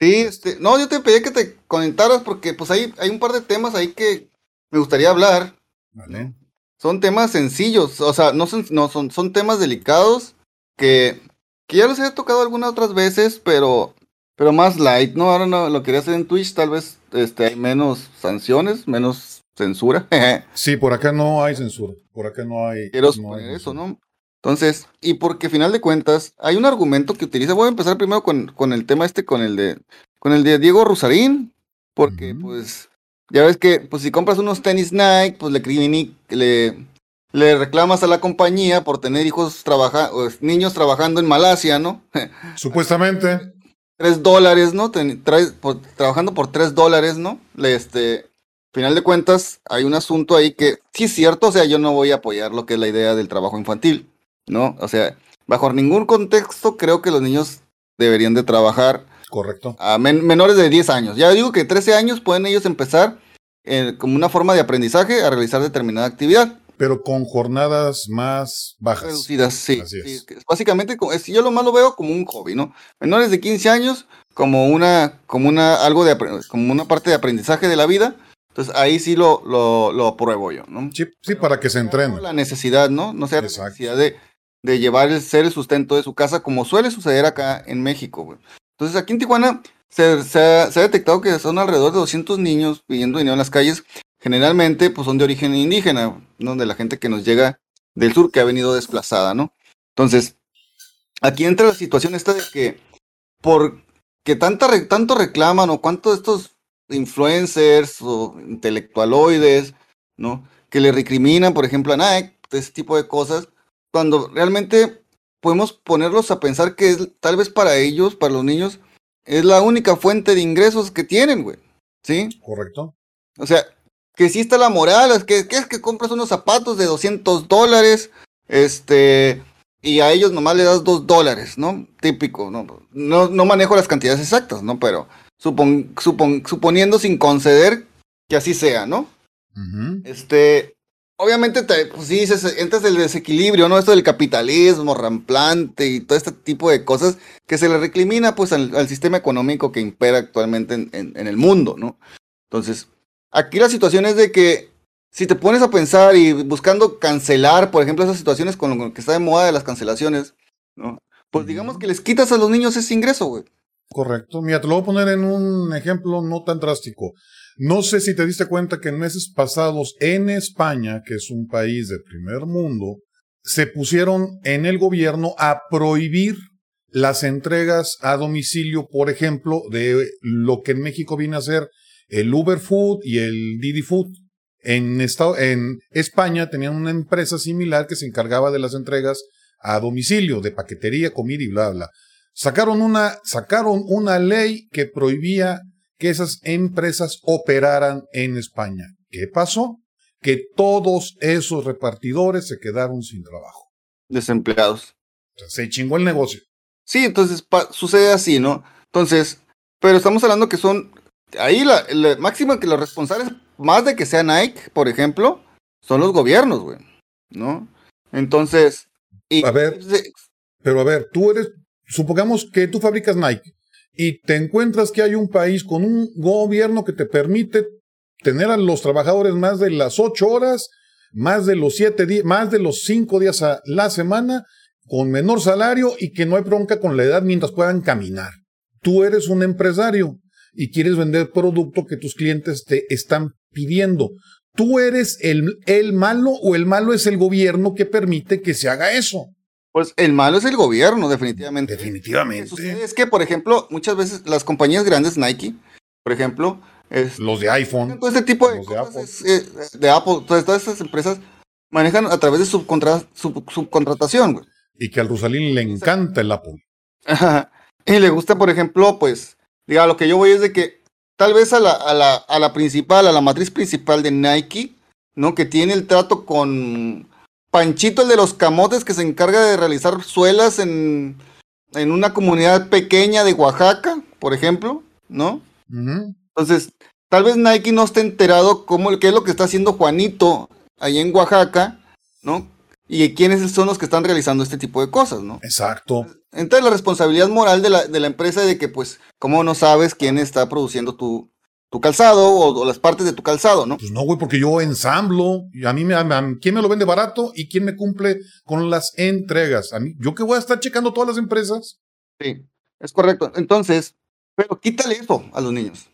Sí, este, no, yo te pedí que te conectaras porque pues hay, hay un par de temas ahí que me gustaría hablar. Vale. Son temas sencillos, o sea, no son, no son, son temas delicados que, que ya los he tocado algunas otras veces, pero, pero más light, ¿no? Ahora no, lo quería hacer en Twitch, tal vez este, hay menos sanciones, menos censura. Sí, por acá no hay censura. Por acá no hay. Quiero no suponer hay eso. ¿no? Entonces, y porque final de cuentas, hay un argumento que utiliza. Voy a empezar primero con, con el tema este, con el de, con el de Diego Rusarín, porque pues, ya ves que, pues si compras unos tenis Nike, pues le, le, le reclamas a la compañía por tener hijos trabaja, niños trabajando en Malasia, ¿no? Supuestamente. tres dólares, ¿no? Ten- traes- por- trabajando por tres dólares, ¿no? Le, este, final de cuentas, hay un asunto ahí que, sí es cierto, o sea, yo no voy a apoyar lo que es la idea del trabajo infantil, ¿no? O sea, bajo ningún contexto creo que los niños deberían de trabajar Correcto. a men- menores de 10 años. Ya digo que 13 años pueden ellos empezar eh, como una forma de aprendizaje a realizar determinada actividad. Pero con jornadas más bajas. Reducidas, sí. Así es. sí, Básicamente, yo lo más lo veo como un hobby, ¿no? Menores de 15 años, como una, como una, algo de, como una parte de aprendizaje de la vida. Entonces ahí sí lo, lo, lo apruebo yo, ¿no? Sí, sí, para que se entrene. La necesidad, ¿no? No sea la necesidad de, de llevar el ser el sustento de su casa, como suele suceder acá en México. Entonces aquí en Tijuana se, ha, detectado que son alrededor de 200 niños pidiendo dinero en las calles. Generalmente, pues son de origen indígena, ¿no? De la gente que nos llega del sur, que ha venido desplazada, ¿no? Entonces, aquí entra la situación esta de que por que tanta tanto reclaman o cuántos de estos influencers o intelectualoides, ¿no? Que le recriminan, por ejemplo, a Nike, ese tipo de cosas, cuando realmente podemos ponerlos a pensar que es, tal vez para ellos, para los niños, es la única fuente de ingresos que tienen, güey. ¿Sí? Correcto. O sea, que sí está la moral, es que, que es que compras unos zapatos de 200 dólares, este, y a ellos nomás le das 2 dólares, ¿no? Típico, ¿no? No, no manejo las cantidades exactas, ¿no? Pero supon, supon- suponiendo sin conceder que así sea, ¿no? Este, obviamente, te, pues sí, entras el desequilibrio, ¿no? Esto del capitalismo ramplante y todo este tipo de cosas que se le recrimina, pues, al, al sistema económico que impera actualmente en, en- en el mundo, ¿no? Entonces, aquí la situación es de que si te pones a pensar y buscando cancelar, por ejemplo, esas situaciones con lo que está de moda de las cancelaciones, ¿no? Pues digamos que les quitas a los niños ese ingreso, güey. Correcto. Mira, te lo voy a poner en un ejemplo no tan drástico. No sé si te diste cuenta que en meses pasados en España, que es un país de primer mundo, se pusieron en el gobierno a prohibir las entregas a domicilio, por ejemplo, de lo que en México viene a ser el Uber Food y el Didi Food. En, estado, en España tenían una empresa similar que se encargaba de las entregas a domicilio, de paquetería, comida y bla, bla. Sacaron una, sacaron una ley que prohibía que esas empresas operaran en España. ¿Qué pasó? Que todos esos repartidores se quedaron sin trabajo. Desempleados. O sea, se chingó el negocio. Sí, entonces sucede así, ¿no? Entonces, pero estamos hablando que son, ahí la, la máxima que los responsables, más de que sea Nike, por ejemplo, son los gobiernos, güey, ¿no? Entonces, y, A ver. se- Pero a ver, tú eres, supongamos que tú fabricas Nike y te encuentras que hay un país con un gobierno que te permite tener a los trabajadores más de las ocho horas, más de los siete días, más de los cinco días a la semana, con menor salario y que no hay bronca con la edad mientras puedan caminar. Tú eres un empresario y quieres vender producto que tus clientes te están pidiendo. ¿Tú eres el, el malo o el malo es el gobierno que permite que se haga eso? Pues el malo es el gobierno, definitivamente. Que Definitivamente. es que, por ejemplo, muchas veces las compañías grandes, Nike, por ejemplo, es, Los de iPhone. todo este tipo de cosas Apple. es, eh, de Apple, todas, todas estas empresas manejan a través de subcontra- sub- subcontratación, güey. Y que al Rosalín le encanta el Apple. Ajá. Y le gusta, por ejemplo, pues, diga, lo que yo voy es de que tal vez a la, a la, a la principal, a la matriz principal de Nike, ¿no? Que tiene el trato con Panchito, el de los camotes, que se encarga de realizar suelas en, en una comunidad pequeña de Oaxaca, por ejemplo, ¿no? Entonces, tal vez Nike no esté enterado cómo, qué es lo que está haciendo Juanito ahí en Oaxaca, ¿no? y quiénes son los que están realizando este tipo de cosas, ¿no? Exacto. Entonces la responsabilidad moral de la, de la empresa de que, pues, ¿cómo no sabes quién está produciendo tu, tu calzado o, las partes de tu calzado, ¿no? Pues no, güey, porque yo ensamblo, y a mí me, ¿quién me lo vende barato y quién me cumple con las entregas? A mí, ¿yo qué voy a estar checando todas las empresas? Sí, es correcto. Entonces, pero quítale eso a los niños.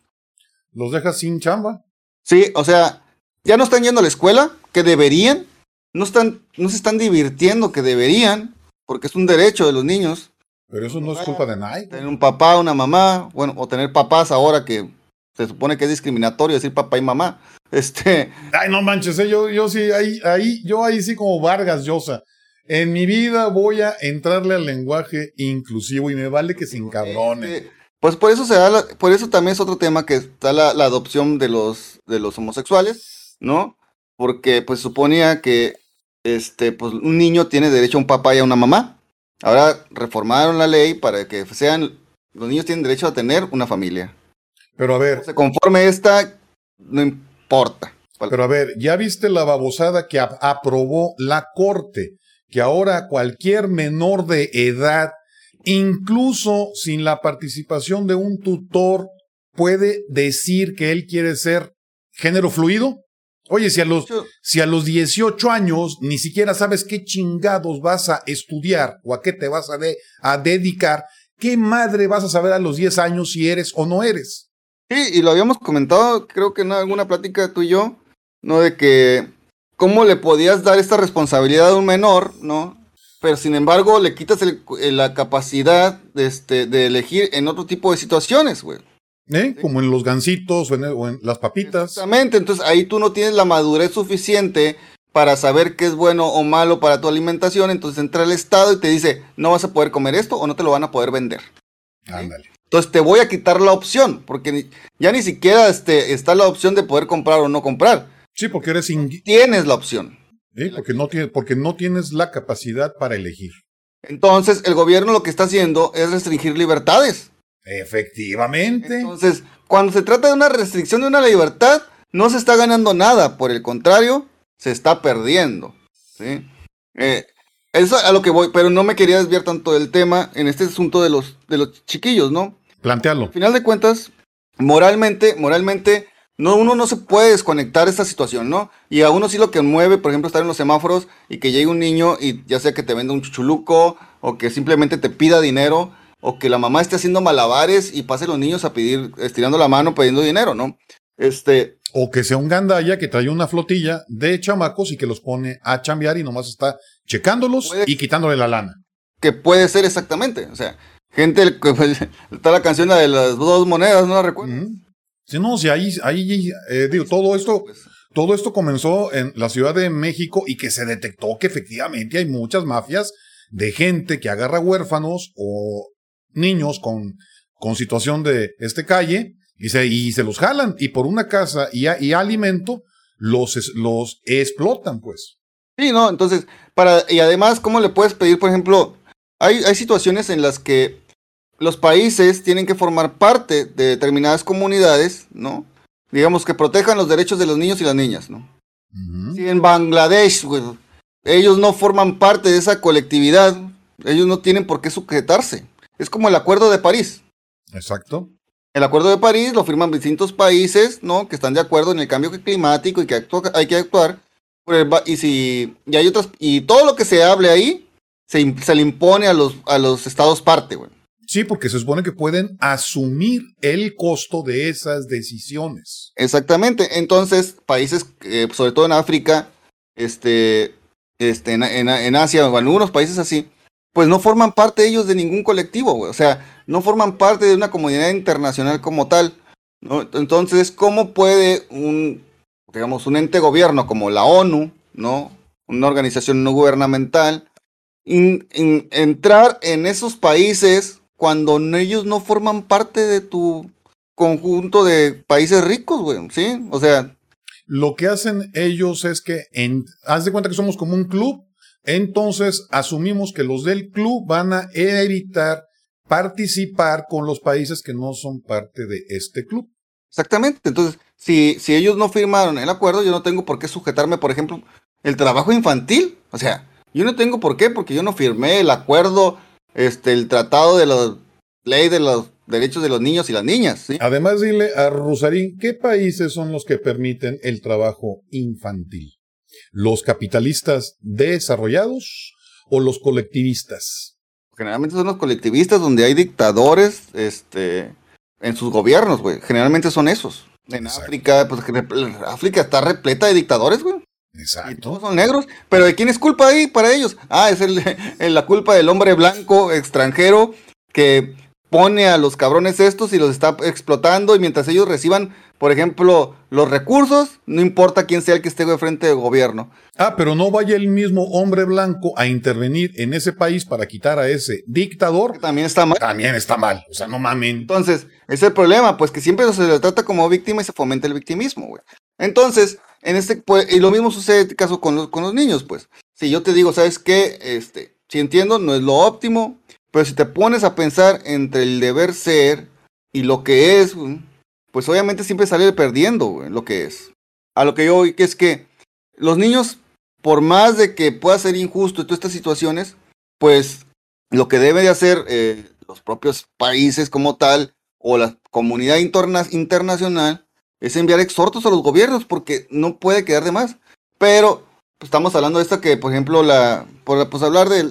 ¿Los dejas sin chamba? Sí, o sea, ya no están yendo a la escuela, que deberían, no, están, no se están divirtiendo, que deberían, porque es un derecho de los niños. Pero eso no es culpa de nadie. Tener un papá, una mamá, bueno, o tener papás ahora que se supone que es discriminatorio decir papá y mamá. Este. Ay, no manches, eh, yo, yo sí, ahí, ahí, yo ahí sí como Vargas Llosa. En mi vida voy a entrarle al lenguaje inclusivo y me vale que se encabrone. Este, pues por eso se da, por eso también es otro tema que está la, la, adopción de los, de los homosexuales, ¿no? Porque pues suponía que este, pues un niño tiene derecho a un papá y a una mamá. Ahora reformaron la ley para que sean, los niños tienen derecho a tener una familia. Pero a ver. Se conforme esta, no importa. Pero a ver, ¿ya viste la babosada que aprobó la Corte? Que ahora cualquier menor de edad, incluso sin la participación de un tutor, puede decir que él quiere ser género fluido. Oye, si a los, si a los 18 años ni siquiera sabes qué chingados vas a estudiar o a qué te vas a, a dedicar, ¿qué madre vas a saber a los 10 años si eres o no eres? Sí, y lo habíamos comentado, creo que en alguna plática tú y yo, ¿no? De que cómo le podías dar esta responsabilidad a un menor, ¿no? Pero sin embargo le quitas la capacidad de, este, de elegir en otro tipo de situaciones, güey. ¿Eh? Como en los gancitos o en, las papitas. Exactamente, entonces ahí tú no tienes la madurez suficiente para saber qué es bueno o malo para tu alimentación, entonces entra el Estado y te dice, no vas a poder comer esto o no te lo van a poder vender. Ándale. Entonces te voy a quitar la opción, porque ya ni siquiera este, está la opción de poder comprar o no comprar. Sí, porque eres Tienes la opción. Sí, porque no, tiene, porque no tienes la capacidad para elegir. Entonces el gobierno lo que está haciendo es restringir libertades. Efectivamente. Entonces, cuando se trata de una restricción de una libertad, no se está ganando nada, por el contrario, se está perdiendo. ¿sí? Eh, eso a lo que voy, pero no me quería desviar tanto del tema en este asunto de los, de los chiquillos, ¿no? Plantearlo. Al final de cuentas, moralmente, moralmente, no, uno no se puede desconectar de esta situación, ¿no? Y a uno sí lo que mueve, por ejemplo, estar en los semáforos y que llegue un niño y ya sea que te venda un chuchuluco o que simplemente te pida dinero o que la mamá esté haciendo malabares y pase los niños a pedir, estirando la mano pidiendo dinero, ¿no? Este. O que sea un gandalla que trae una flotilla de chamacos y que los pone a chambear y nomás está checándolos y quitándole la lana. Que puede ser exactamente, o sea, Gente, está la canción de las dos monedas, ¿no la recuerdo? Sí, no, sí, ahí, ahí eh, digo, todo esto, pues. todo esto comenzó en la Ciudad de México y que se detectó que efectivamente hay muchas mafias de gente que agarra huérfanos o niños con, con situación de este calle y se, y se los jalan y por una casa y, y alimento los, los explotan, pues. Sí, no, entonces, para, y además, ¿cómo le puedes pedir, por ejemplo, hay, hay situaciones en las que los países tienen que formar parte de determinadas comunidades, ¿no? Digamos que protejan los derechos de los niños y las niñas, ¿no? Si en Bangladesh, ellos no forman parte de esa colectividad, ellos no tienen por qué sujetarse. Es como el Acuerdo de París. Exacto. El Acuerdo de París lo firman distintos países, ¿no? Que están de acuerdo en el cambio climático y que hay que actuar. Y si y hay otras y todo lo que se hable ahí se, se le impone a los a los estados parte, güey. Sí, porque se supone que pueden asumir el costo de esas decisiones. Exactamente. Entonces, países, eh, sobre todo en África, este, este, en, en, Asia o algunos países así, pues no forman parte ellos de ningún colectivo, O sea, no forman parte de una comunidad internacional como tal. Entonces, ¿cómo puede un, digamos, un ente gobierno como la ONU, ¿no? Una organización no gubernamental, entrar en esos países cuando ellos no forman parte de tu conjunto de países ricos, güey, ¿sí? O sea... Lo que hacen ellos es que, en, haz de cuenta que somos como un club, entonces asumimos que los del club van a evitar participar con los países que no son parte de este club. Exactamente, entonces, si, si ellos no firmaron el acuerdo, yo no tengo por qué sujetarme, por ejemplo, el trabajo infantil. O sea, Yo no tengo por qué, porque yo no firmé el acuerdo, este, el tratado de la ley de los derechos de los niños y las niñas. ¿sí? Además, dile a Rosarín, ¿qué países son los que permiten el trabajo infantil? ¿Los capitalistas desarrollados o los colectivistas? Generalmente son los colectivistas donde hay dictadores este, en sus gobiernos, güey. Generalmente son esos. En África, pues África está repleta de dictadores, güey. Exacto. Y todos son negros. Pero ¿de quién es culpa ahí para ellos? Ah, es el, la culpa del hombre blanco extranjero que pone a los cabrones estos y los está explotando y mientras ellos reciban, por ejemplo, los recursos, no importa quién sea el que esté de frente del gobierno. Ah, pero no vaya el mismo hombre blanco a intervenir en ese país para quitar a ese dictador. También está mal. También está mal. O sea, no mamen. Entonces, ese es el problema, pues que siempre se le trata como víctima y se fomenta el victimismo, güey. Entonces, en este, pues, y lo mismo sucede en este caso con los, con los niños, pues. Si yo te digo, ¿sabes qué? Este, si entiendo, no es lo óptimo, pero si te pones a pensar entre el deber ser y lo que es, pues obviamente siempre sale perdiendo lo que es. A lo que yo que es que los niños, por más de que pueda ser injusto en todas estas situaciones, pues lo que debe de hacer eh, los propios países como tal o la comunidad internacional es enviar exhortos a los gobiernos porque no puede quedar de más. Pero pues, estamos hablando de esto que, por ejemplo, la, por, pues hablar de,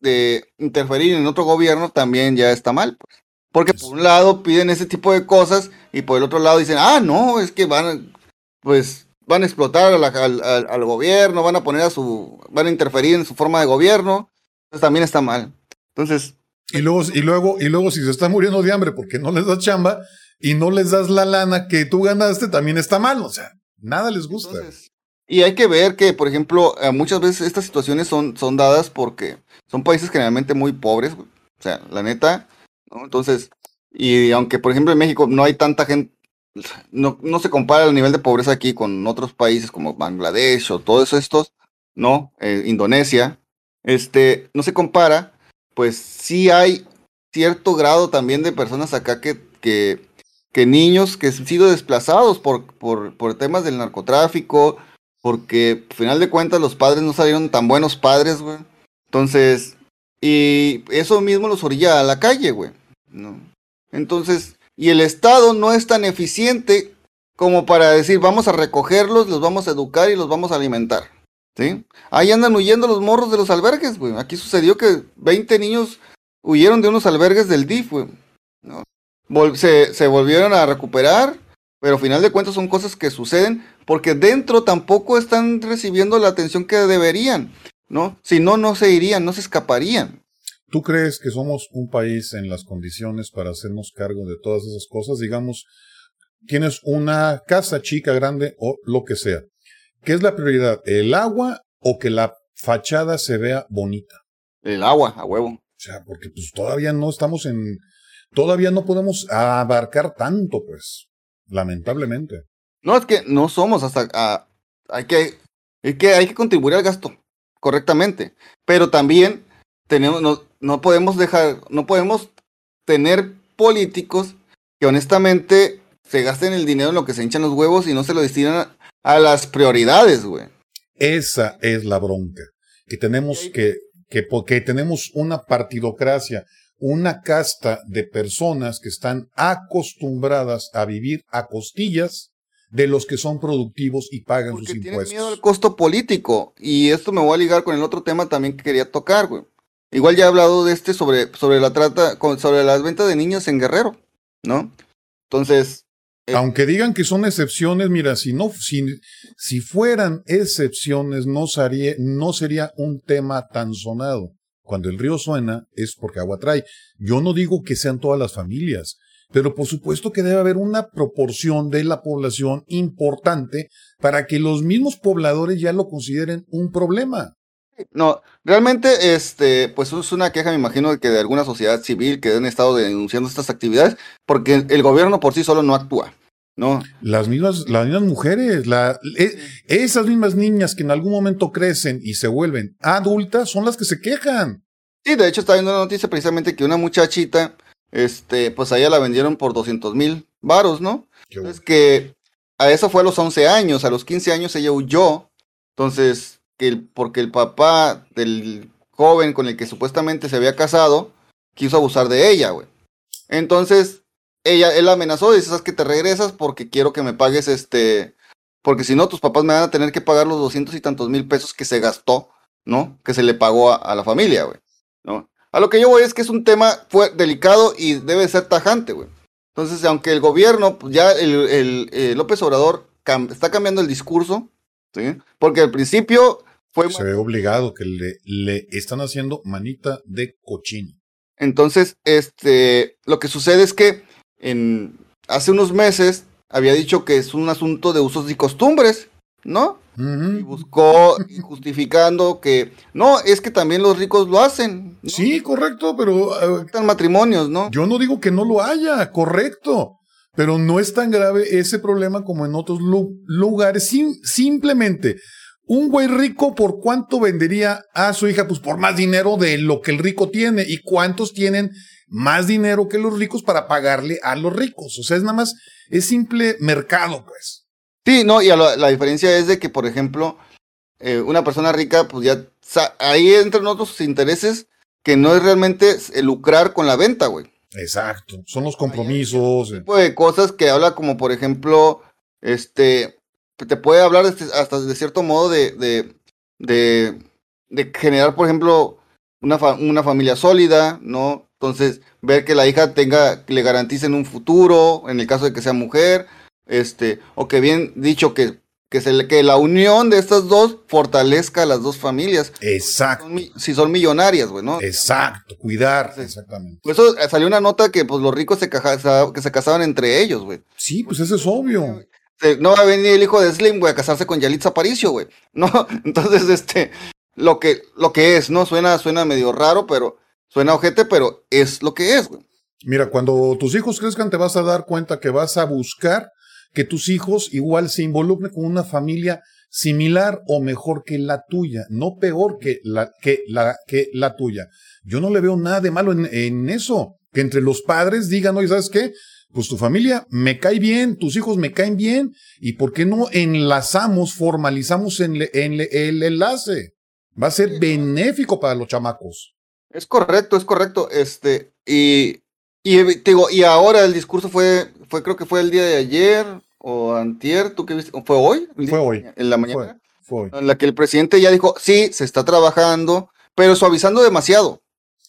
de, interferir en otro gobierno también ya está mal. Pues. Porque por un lado piden ese tipo de cosas y por el otro lado dicen, ah, no, es que van, pues, van a explotar al, gobierno, van a poner a su, van a interferir en su forma de gobierno. Entonces también está mal. Entonces. Y luego, y luego, y luego si se está muriendo de hambre porque no les das chamba y no les das la lana que tú ganaste, también está mal. O sea, nada les gusta. Y hay que ver que, por ejemplo, eh, muchas veces estas situaciones son, son dadas porque son países generalmente muy pobres, o sea, la neta, ¿no? Entonces, y aunque, por ejemplo, en México no hay tanta gente, no, no se compara el nivel de pobreza aquí con otros países como Bangladesh o todos estos, ¿no? Eh, Indonesia, este, no se compara, pues sí hay cierto grado también de personas acá que, que, que niños que han sido desplazados por, por, por temas del narcotráfico, porque al final de cuentas los padres no salieron tan buenos padres, güey. Entonces, y eso mismo los orilla a la calle, güey. ¿no? Entonces, y el Estado no es tan eficiente como para decir, vamos a recogerlos, los vamos a educar y los vamos a alimentar. ¿Sí? Ahí andan huyendo los morros de los albergues, güey. Aquí sucedió que 20 niños huyeron de unos albergues del DIF, güey. ¿no? Se, se volvieron a recuperar, pero al final de cuentas son cosas que suceden porque dentro tampoco están recibiendo la atención que deberían, ¿no? Si no, no se irían, no se escaparían. ¿Tú crees que somos un país en las condiciones para hacernos cargo de todas esas cosas? Digamos, tienes una casa chica, grande o lo que sea. ¿Qué es la prioridad? ¿El agua o que la fachada se vea bonita? El agua, a huevo. O sea, porque pues todavía no estamos en, todavía no podemos abarcar tanto, pues, lamentablemente. No, es que no somos hasta... Ah, hay, que, hay, que, hay que contribuir al gasto correctamente. Pero también tenemos, no, no podemos dejar, no podemos tener políticos que honestamente se gasten el dinero en lo que se hinchan los huevos y no se lo destinan a, las prioridades, güey. Esa es la bronca. Que tenemos que, que, porque tenemos una partidocracia, una casta de personas que están acostumbradas a vivir a costillas de los que son productivos y pagan sus impuestos. miedo al costo político. Y esto me voy a ligar con el otro tema también que quería tocar, güey. Igual ya he hablado de este sobre, sobre la trata, sobre las ventas de niños en Guerrero, ¿no? Entonces. Eh, Aunque digan que son excepciones, mira, si no, si, si fueran excepciones, no sería, no sería un tema tan sonado. Cuando el río suena es porque agua trae. Yo no digo que sean todas las familias, pero por supuesto que debe haber una proporción de la población importante para que los mismos pobladores ya lo consideren un problema. No, realmente, este, pues es una queja, me imagino, que de alguna sociedad civil que han estado denunciando estas actividades, porque el gobierno por sí solo no actúa, ¿no? Las mismas, las mismas mujeres, la, e, esas mismas niñas que en algún momento crecen y se vuelven adultas son las que se quejan. Sí, de hecho, está viendo una noticia precisamente que una muchachita este, pues a ella la vendieron por 200 mil varos, ¿no? Es que a eso fue a los 11 años, a los 15 años ella huyó, entonces que el, porque el papá del joven con el que supuestamente se había casado quiso abusar de ella, güey. Entonces, ella, él amenazó, dice, sabes que te regresas porque quiero que me pagues este, porque si no, tus papás me van a tener que pagar los doscientos y tantos mil pesos que se gastó, ¿no? Que se le pagó a, la familia, güey, ¿no? A lo que yo voy es que es un tema fue delicado y debe ser tajante, güey. Entonces, aunque el gobierno, pues ya el, el, López Obrador está cambiando el discurso, ¿sí? Porque al principio fue... Se ve obligado que le, le están haciendo manita de cochino. Entonces, este, lo que sucede es que en, hace unos meses había dicho que es un asunto de usos y costumbres, ¿no? Y buscó justificando que no, es que también los ricos lo hacen. Sí, correcto, pero uh, matrimonios, ¿no? Yo no digo que no lo haya, correcto, pero no es tan grave ese problema como en otros lugares. simplemente un güey rico, ¿por cuánto vendería a su hija? Pues por más dinero de lo que el rico tiene. ¿Y cuántos tienen más dinero que los ricos para pagarle a los ricos? O sea, es nada más, es simple mercado, pues. Sí, no, y la, diferencia es de que, por ejemplo, eh, una persona rica, pues ya, ahí entran otros intereses que no es realmente lucrar con la venta, güey. Exacto, son los compromisos. Hay tipo de cosas que habla como, por ejemplo, este, te puede hablar este, hasta de cierto modo de, de, de, de generar, por ejemplo, una, una, familia sólida, ¿no? Entonces, ver que la hija tenga, le garanticen un futuro, en el caso de que sea mujer, este, o que bien dicho, que, que, se, que la unión de estas dos fortalezca a las dos familias. Exacto. Si son, millonarias, güey, ¿no? Exacto, cuidar, exactamente. Por eso salió una nota que pues los ricos se, que se casaban entre ellos, güey. Sí, pues eso es obvio no va a venir el hijo de Slim, güey, a casarse con Yalitza Aparicio, güey. No, entonces, este, lo que, lo que es, ¿no? Suena, suena medio raro, pero, suena ojete, pero es lo que es, güey. Mira, cuando tus hijos crezcan te vas a dar cuenta que vas a buscar que tus hijos igual se involucren con una familia similar o mejor que la tuya, no peor que la, que la, que la tuya. Yo no le veo nada de malo en, en eso. Que entre los padres digan, oye, ¿sabes qué? Pues tu familia me cae bien, tus hijos me caen bien, y por qué no enlazamos, formalizamos en el enlace. Va a ser benéfico para los chamacos. Es correcto, es correcto. Este, y, y digo, y ahora el discurso fue, fue, creo que fue el día de ayer o antier, ¿tú qué viste? ¿Fue hoy? Fue hoy. En la mañana. Fue, hoy. En la que el presidente ya dijo, sí, se está trabajando, pero suavizando demasiado.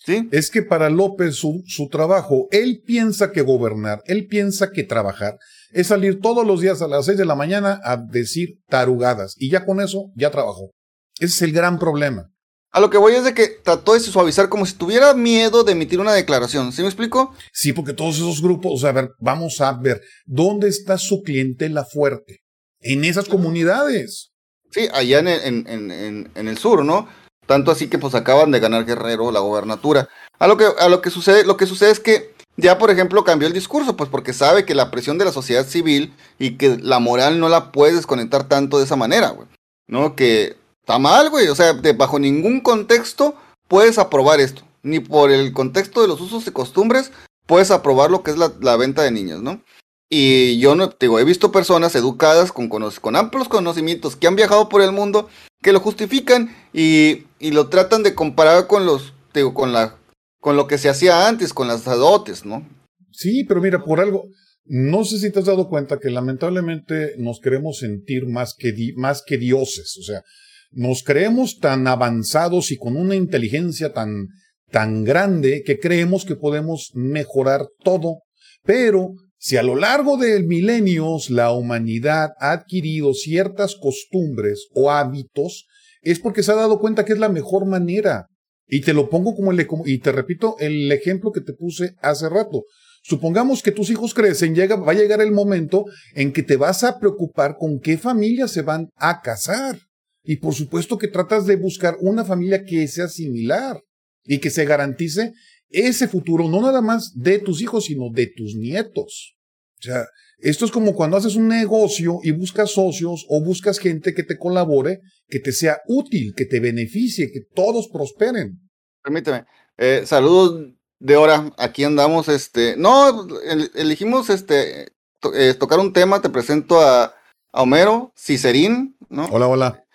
Es que para López su, su trabajo, él piensa que gobernar, él piensa que trabajar es salir todos los días a las seis de la mañana a decir tarugadas y ya con eso ya trabajó. Ese es el gran problema. A lo que voy es de que trató de suavizar como si tuviera miedo de emitir una declaración. ¿Sí me explico? Sí, porque todos esos grupos, o sea, a ver, vamos a ver, ¿dónde está su clientela fuerte? En esas comunidades. Sí, allá en, en, en, en el sur, ¿no? Tanto así que pues acaban de ganar Guerrero la gobernatura. A lo que, a lo que sucede, lo que sucede es que ya, por ejemplo, cambió el discurso, pues porque sabe que la presión de la sociedad civil y que la moral no la puedes desconectar tanto de esa manera, güey. ¿No? Que está mal, güey. O sea, bajo ningún contexto puedes aprobar esto. Ni por el contexto de los usos y costumbres puedes aprobar lo que es la, venta de niños, ¿no? Y yo no, digo, he visto personas educadas con, con amplios conocimientos que han viajado por el mundo que lo justifican y, y lo tratan de comparar con los, digo, con la, con lo que se hacía antes, con las adotes, ¿no? Sí, pero mira, por algo, no sé si te has dado cuenta que lamentablemente nos queremos sentir más que, más que dioses, o sea, nos creemos tan avanzados y con una inteligencia tan, tan grande que creemos que podemos mejorar todo, pero si a lo largo de milenios la humanidad ha adquirido ciertas costumbres o hábitos, es porque se ha dado cuenta que es la mejor manera. Y te lo pongo como el, y te repito el ejemplo que te puse hace rato. Supongamos que tus hijos crecen, llega, va a llegar el momento en que te vas a preocupar con qué familia se van a casar. Y por supuesto que tratas de buscar una familia que sea similar y que se garantice ese futuro, no nada más de tus hijos, sino de tus nietos. O sea, esto es como cuando haces un negocio y buscas socios o buscas gente que te colabore, que te sea útil, que te beneficie, que todos prosperen. Permíteme. Eh, saludos de hora. Aquí andamos. Este, no, elegimos este eh, tocar un tema. Te presento a, Homero Cicerín, ¿no? Hola, hola.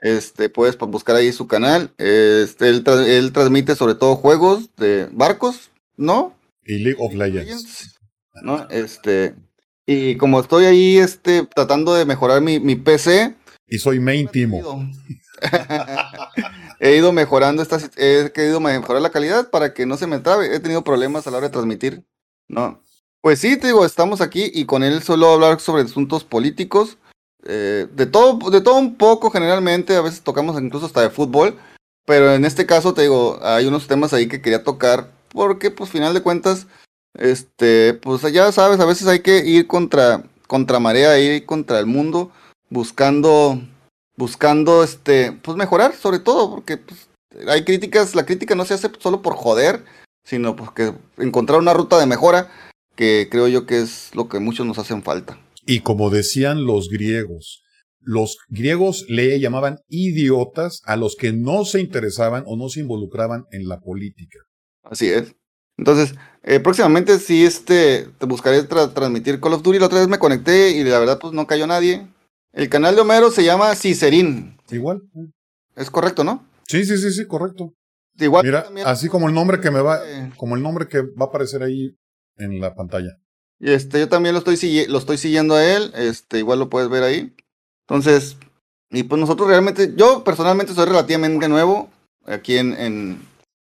Este, puedes buscar ahí su canal. Este, él, él transmite sobre todo juegos de barcos, ¿no? Y League of Legends. ¿No? Este, y como estoy ahí este, tratando de mejorar mi, mi PC. Y soy main Timo. he ido mejorando estas, he querido mejorar la calidad para que no se me trabe. He tenido problemas a la hora de transmitir. No. Pues sí, te digo, estamos aquí y con él solo hablar sobre asuntos políticos. Eh, de todo, de todo un poco generalmente, a veces tocamos incluso hasta de fútbol. Pero en este caso, te digo, hay unos temas ahí que quería tocar. Porque, pues, final de cuentas, este, pues ya sabes, a veces hay que ir contra, contra marea, ir contra el mundo, buscando, buscando, este, pues mejorar sobre todo, porque pues, hay críticas, la crítica no se hace solo por joder, sino porque encontrar una ruta de mejora, que creo yo que es lo que muchos nos hacen falta. Y como decían los griegos, los griegos le llamaban idiotas a los que no se interesaban o no se involucraban en la política. Así es. Entonces, eh, próximamente sí este, te buscaré transmitir Call of Duty. La otra vez me conecté y la verdad pues no cayó nadie. El canal de Homero se llama Cicerín. Igual. Es correcto, ¿no? Sí, sí, sí, sí, correcto. Igual. Mira, así como el nombre que me va, como el nombre que va a aparecer ahí en la pantalla. Y este, yo también lo estoy, lo estoy siguiendo a él. Este, igual lo puedes ver ahí. Entonces, y pues nosotros realmente, yo personalmente soy relativamente nuevo aquí en, en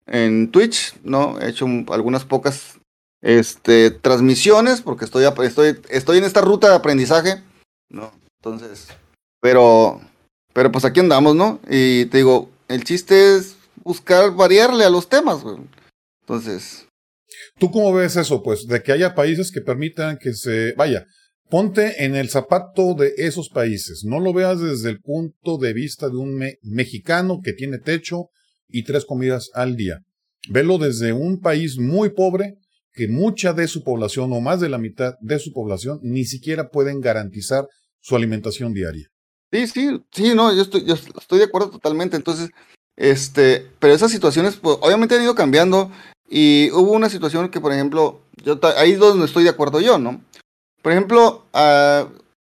en Twitch, ¿no? He hecho algunas pocas este, transmisiones porque estoy, estoy, estoy en esta ruta de aprendizaje, ¿no? Entonces, pero, pero pues aquí andamos, ¿no? Y te digo, el chiste es buscar variarle a los temas, güey. Entonces. ¿Tú cómo ves eso, pues? De que haya países que permitan que se, vaya, ponte en el zapato de esos países. No lo veas desde el punto de vista de un mexicano que tiene techo, y tres comidas al día. Velo desde un país muy pobre que mucha de su población o más de la mitad de su población ni siquiera pueden garantizar su alimentación diaria. Sí, sí, sí, no, yo estoy, yo estoy de acuerdo totalmente. Entonces, este, pero esas situaciones, pues, obviamente han ido cambiando y hubo una situación que, por ejemplo, yo ahí es donde estoy de acuerdo yo, ¿no? Por ejemplo, la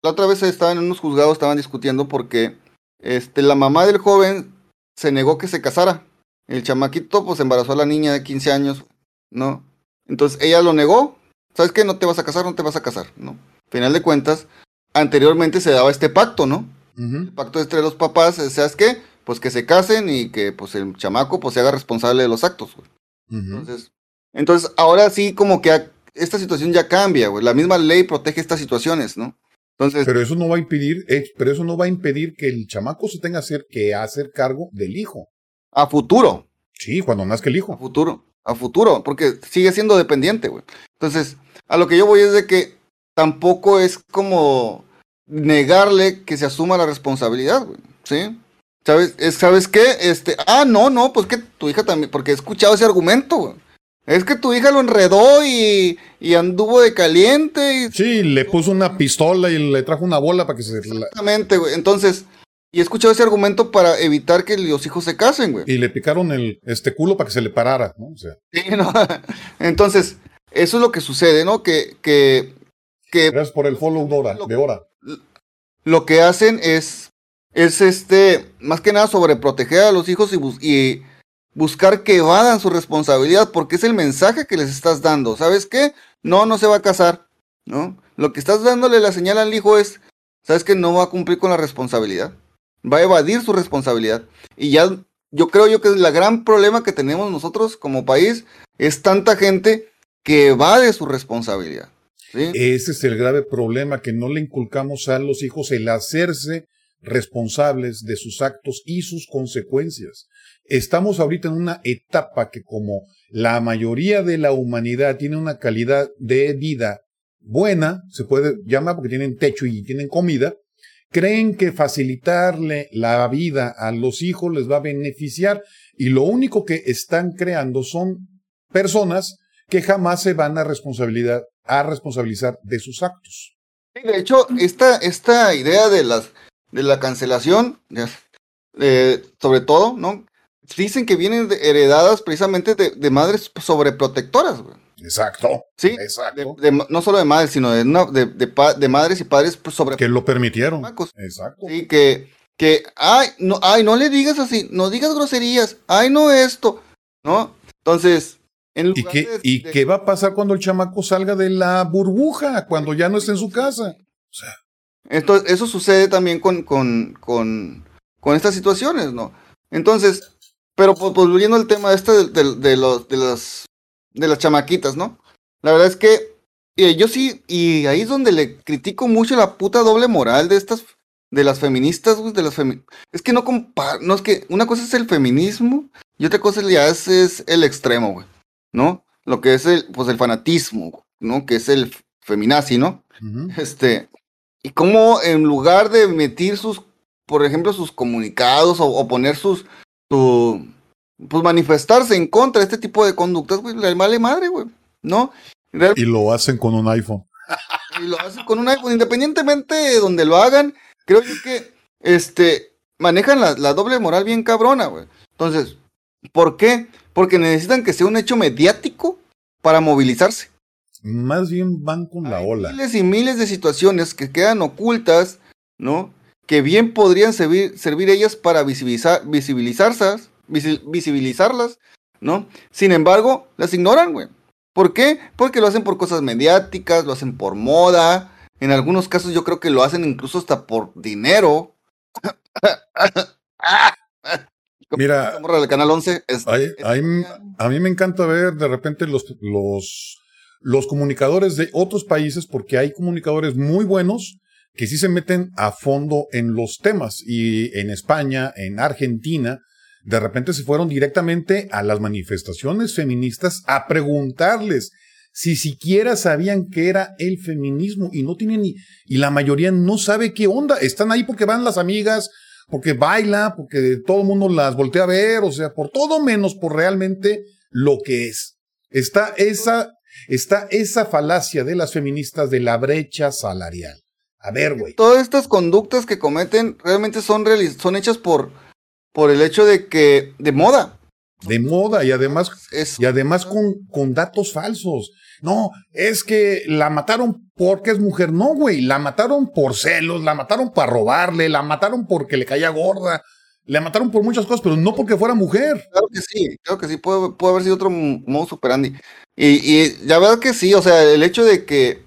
otra vez estaban en unos juzgados, estaban discutiendo porque este, la mamá del joven se negó que se casara. El chamaquito pues embarazó a la niña de 15 años, ¿no? Entonces ella lo negó. ¿Sabes qué? No te vas a casar, no te vas a casar, ¿no? Final de cuentas, anteriormente se daba este pacto, ¿no? El pacto entre los papás, ¿sabes qué? Pues que se casen y que pues el chamaco pues se haga responsable de los actos, Entonces, entonces ahora sí como que esta situación ya cambia, güey. La misma ley protege estas situaciones, ¿no? Entonces, pero eso no va a impedir, eh, pero eso no va a impedir que el chamaco se tenga que hacer cargo del hijo. A futuro. Sí, cuando nazca el hijo. A futuro. A futuro, porque sigue siendo dependiente, güey. Entonces, a lo que yo voy es de que tampoco es como negarle que se asuma la responsabilidad, güey. ¿Sí? ¿Sabes? ¿Sabes qué? Este, ah, no, no, pues que tu hija también, porque he escuchado ese argumento, güey. Es que tu hija lo enredó y, y anduvo de caliente. Y... Sí, le puso una pistola y le trajo una bola para que se... Exactamente, güey. Entonces, y he escuchado ese argumento para evitar que los hijos se casen, güey. Y le picaron el este culo para que se le parara, ¿no? O sea. Sí, no. Entonces, eso es lo que sucede, ¿no? Que, que, que Gracias por el follow de hora, de hora. Lo que hacen es, es este, más que nada sobreproteger a los hijos y, y buscar que evadan su responsabilidad, porque es el mensaje que les estás dando. ¿Sabes qué? No, no se va a casar, ¿no? Lo que estás dándole la señal al hijo es, ¿sabes que no va a cumplir con la responsabilidad? Va a evadir su responsabilidad. Y ya, yo creo yo que el gran problema que tenemos nosotros como país, es tanta gente que evade su responsabilidad. Ese es el grave problema, que no le inculcamos a los hijos el hacerse responsables de sus actos y sus consecuencias. Estamos ahorita en una etapa que como la mayoría de la humanidad tiene una calidad de vida buena, se puede llamar porque tienen techo y tienen comida, creen que facilitarle la vida a los hijos les va a beneficiar y lo único que están creando son personas que jamás se van a responsabilidad a responsabilizar de sus actos. De hecho, esta, esta idea de las de la cancelación, eh, sobre todo, ¿no? Dicen que vienen heredadas precisamente de, madres sobreprotectoras, güey. Exacto. Sí, exacto. no solo de madres, sino de, de, madres y padres sobre... Que lo permitieron. Exacto. Sí, que, que, ay, no, ay, no le digas así, no digas groserías, ay, no esto, ¿no? Entonces, en ¿Y, qué, ¿Y qué va a pasar cuando el chamaco salga de la burbuja, cuando ya no esté en su casa? O sea. Entonces, eso sucede también con, con, con, con estas situaciones, ¿no? Entonces, pero pues, volviendo al tema este de, de, los, de, las, de las chamaquitas, ¿no? La verdad es que eh, yo sí, y ahí es donde le critico mucho la puta doble moral de estas, de las feministas, güey, de las Es que no compar, no es que una cosa es el feminismo y otra cosa ya es, es el extremo, güey, ¿no? Lo que es el, pues el fanatismo, ¿no? Que es el feminazi, ¿no? Este, y cómo en lugar de emitir sus, por ejemplo, sus comunicados o, poner sus, su, pues manifestarse en contra de este tipo de conductas, güey, le vale madre, güey, ¿no? y lo hacen con un iPhone. y lo hacen con un iPhone, independientemente de donde lo hagan, creo yo que, este, manejan la, la doble moral bien cabrona, güey. Entonces, ¿por qué? Porque necesitan que sea un hecho mediático para movilizarse. Más bien van con la ola. Miles y miles de situaciones que quedan ocultas, ¿no? Que bien podrían servir, servir ellas para visibilizar, visibilizarlas, visibilizarlas, ¿no? Sin embargo, las ignoran, güey. ¿Por qué? Porque lo hacen por cosas mediáticas, lo hacen por moda. En algunos casos yo creo que lo hacen incluso hasta por dinero. Mira, del canal 11 a mí me encanta ver de repente los, los los comunicadores de otros países, porque hay comunicadores muy buenos que sí se meten a fondo en los temas. Y en España, en Argentina, de repente se fueron directamente a las manifestaciones feministas a preguntarles si siquiera sabían qué era el feminismo y no tienen ni, y la mayoría no sabe qué onda. Están ahí porque van las amigas, porque baila, porque todo el mundo las voltea a ver, o sea, por todo menos por realmente lo que es. Está esa está esa falacia de las feministas de la brecha salarial. A ver, güey. Todas estas conductas que cometen realmente son, son hechas por, por el hecho de que, de moda. De moda y además, y además con, con datos falsos. No, es que la mataron porque es mujer. No, güey, la mataron por celos, la mataron para robarle, la mataron porque le caía gorda, le mataron por muchas cosas, pero no porque fuera mujer. Claro que sí, claro que sí, puede, puede haber sido otro modo superandi. Y, y ya verdad que sí, o sea, el hecho de que,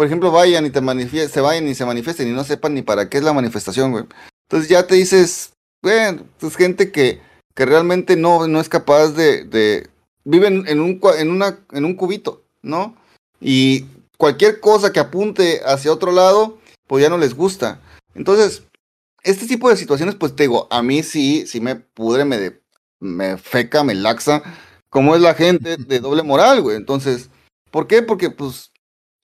por ejemplo, vayan y te se vayan y se manifiesten y no sepan ni para qué es la manifestación, güey. Entonces ya te dices, güey, es gente que, que realmente no, no es capaz de, de viven en un, en, una, en un cubito, ¿no? Y cualquier cosa que apunte hacia otro lado, pues ya no les gusta. Entonces, este tipo de situaciones, pues te digo, a mí sí, sí me pudre, me, me feca, me laxa como es la gente de doble moral, güey. Entonces, ¿por qué? Porque pues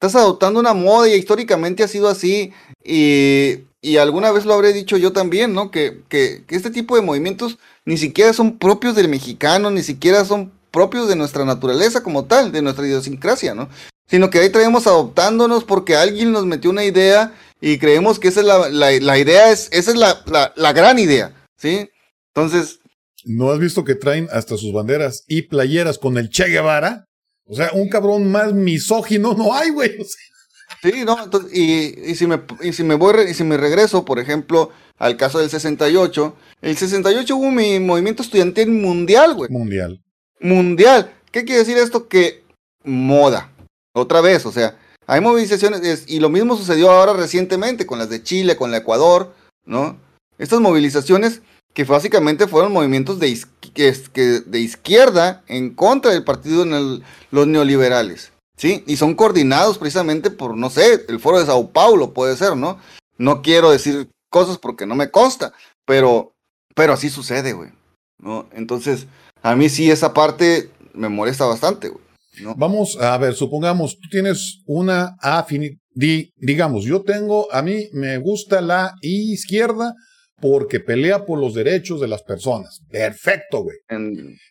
estás adoptando una moda y históricamente ha sido así y, y alguna vez lo habré dicho yo también, ¿no? Que, que, que, este tipo de movimientos ni siquiera son propios del mexicano, ni siquiera son propios de nuestra naturaleza como tal, de nuestra idiosincrasia, ¿no? Sino que ahí traemos adoptándonos porque alguien nos metió una idea y creemos que esa es la, la, la idea, es, esa es la, la, la gran idea, ¿sí? Entonces, ¿No has visto que traen hasta sus banderas y playeras con el Che Guevara? O sea, un cabrón más misógino no hay, güey. Sí, no, y, y, si me, y si me voy, y si me regreso, por ejemplo, al caso del 68, el 68 hubo un movimiento estudiantil mundial, güey. Mundial. Mundial. ¿Qué quiere decir esto? Que moda. Otra vez, o sea, hay movilizaciones, y lo mismo sucedió ahora recientemente con las de Chile, con la Ecuador, ¿no? Estas movilizaciones que básicamente fueron movimientos de, de izquierda en contra del partido en los neoliberales, ¿sí? Y son coordinados precisamente por, no sé, el foro de Sao Paulo puede ser, ¿no? No quiero decir cosas porque no me consta, pero, pero así sucede, güey, ¿no? Entonces, a mí sí esa parte me molesta bastante, güey. ¿no? Vamos a ver, supongamos, tú tienes una afinidad, digamos, yo tengo, a mí me gusta la izquierda, porque pelea por los derechos de las personas. Perfecto, güey.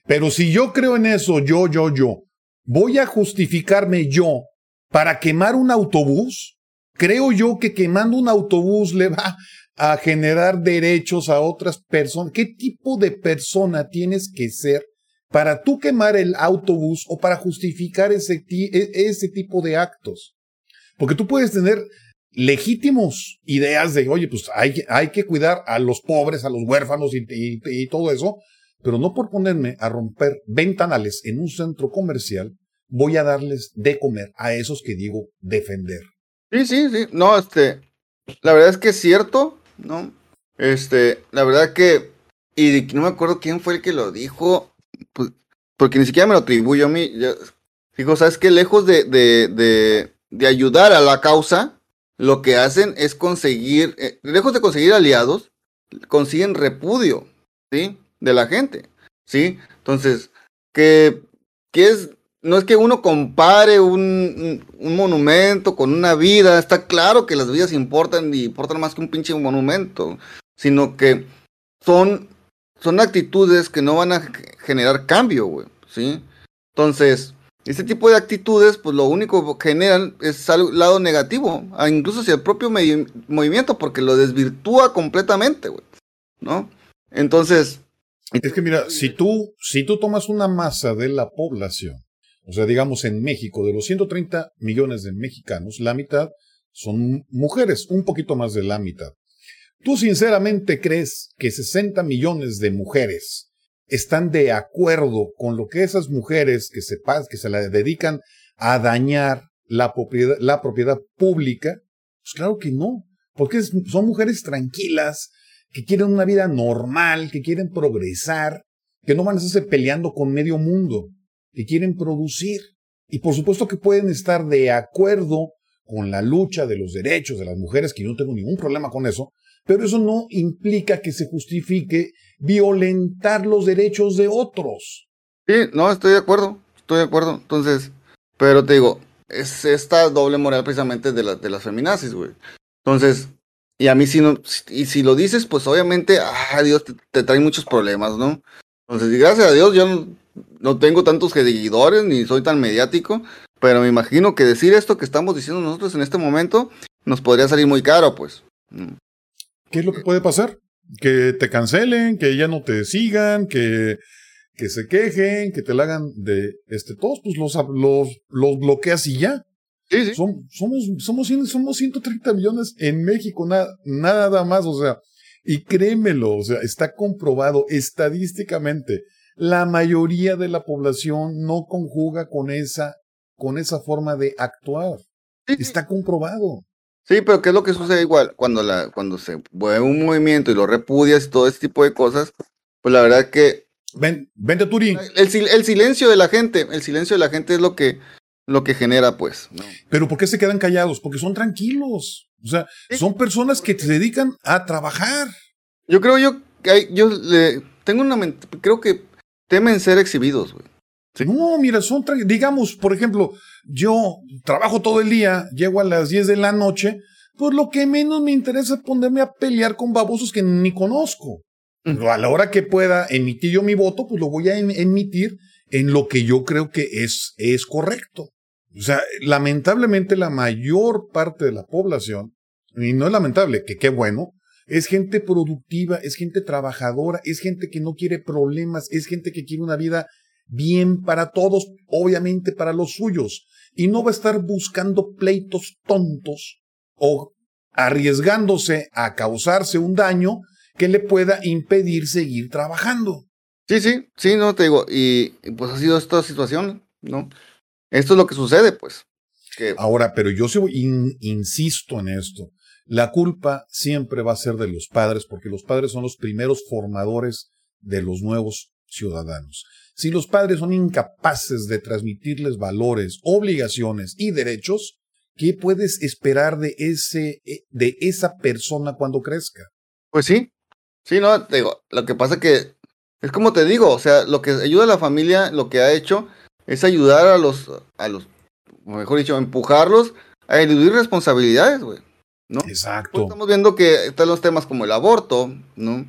Pero si yo creo en eso, yo, yo, yo, voy a justificarme yo para quemar un autobús. Creo yo que quemando un autobús le va a generar derechos a otras personas. ¿Qué tipo de persona tienes que ser para tú quemar el autobús o para justificar ese, e, ese tipo de actos? Porque tú puedes tener legítimos ideas de, oye, pues hay, hay que cuidar a los pobres, a los huérfanos y, todo eso, pero no por ponerme a romper ventanales en un centro comercial, voy a darles de comer a esos que digo defender. Sí, sí, sí, no, este, la verdad es que es cierto, ¿no? Este, la verdad que, y no me acuerdo quién fue el que lo dijo, pues, porque ni siquiera me lo atribuyo a mí, digo, ¿sabes qué? Lejos de, de, de, de ayudar a la causa, lo que hacen es conseguir, eh, lejos de conseguir aliados, consiguen repudio, ¿sí? De la gente, ¿sí? Entonces, que, que es, no es que uno compare un, un, monumento con una vida, está claro que las vidas importan y importan más que un pinche monumento, sino que son, son actitudes que no van a generar cambio, güey, ¿sí? Entonces, este tipo de actitudes, pues lo único que generan es al lado negativo, incluso hacia el propio movimiento, porque lo desvirtúa completamente, güey. ¿No? Entonces. Es que mira, si tú, si tú tomas una masa de la población, o sea, digamos en México, de los 130 millones de mexicanos, la mitad son mujeres, un poquito más de la mitad. ¿Tú sinceramente crees que 60 millones de mujeres están de acuerdo con lo que esas mujeres que se, que se la dedican a dañar la propiedad, la propiedad pública? Pues claro que no, porque son mujeres tranquilas, que quieren una vida normal, que quieren progresar, que no van a estarse peleando con medio mundo, que quieren producir. Y por supuesto que pueden estar de acuerdo con la lucha de los derechos de las mujeres, que yo no tengo ningún problema con eso, pero eso no implica que se justifique violentar los derechos de otros. Sí, no, estoy de acuerdo, estoy de acuerdo. Entonces, pero te digo, es esta doble moral precisamente de, la, de las feminazis, güey. Entonces, y a mí si no, y si lo dices, pues obviamente, ah, Dios te, trae muchos problemas, ¿no? Entonces, y gracias a Dios yo no, no, tengo tantos seguidores ni soy tan mediático, pero me imagino que decir esto que estamos diciendo nosotros en este momento nos podría salir muy caro, pues. ¿Qué es lo que puede pasar? Que te cancelen, que ya no te sigan, que, que se quejen, que te la hagan de este, todos, pues los, los, los bloqueas y ya. Sí, sí. somos, somos, somos 130 millones en México, nada, nada más, o sea, y créemelo, o sea, está comprobado estadísticamente, la mayoría de la población no conjuga con esa, con esa forma de actuar. Está comprobado. Sí, pero ¿qué es lo que sucede igual? Cuando, la, cuando se mueve un movimiento y lo repudias y todo ese tipo de cosas, pues la verdad que... Ven, vente Turín. El, el, silencio de la gente, el silencio de la gente es lo que, lo que genera, pues. Pero ¿por qué se quedan callados? Porque son tranquilos. O sea, son personas que se dedican a trabajar. Yo creo yo que yo le, tengo una creo que temen ser exhibidos, güey. No, mira, son, digamos, por ejemplo, yo trabajo todo el día, llego a las 10 de la noche, pues lo que menos me interesa es ponerme a pelear con babosos que ni conozco. Pero a la hora que pueda emitir yo mi voto, pues lo voy a em-, emitir en lo que yo creo que es, es correcto. O sea, lamentablemente la mayor parte de la población, y no es lamentable, que qué bueno, es gente productiva, es gente trabajadora, es gente que no quiere problemas, es gente que quiere una vida bien para todos, obviamente para los suyos, y no va a estar buscando pleitos tontos o arriesgándose a causarse un daño que le pueda impedir seguir trabajando. Sí, sí, sí, no te digo, y pues ha sido esta situación, ¿no? Esto es lo que sucede, pues. Ahora, pero yo insisto en esto. La culpa siempre va a ser de los padres, porque los padres son los primeros formadores de los nuevos ciudadanos. Si los padres son incapaces de transmitirles valores, obligaciones y derechos, ¿qué puedes esperar de ese eh, de esa persona cuando crezca? Pues sí. Sí, no, digo, lo que pasa que es como te digo, o sea, lo que ayuda a la familia, lo que ha hecho es ayudar a los a los mejor dicho, empujarlos a eludir responsabilidades, güey. ¿No? Exacto. Pues estamos viendo que están los temas como el aborto, ¿no?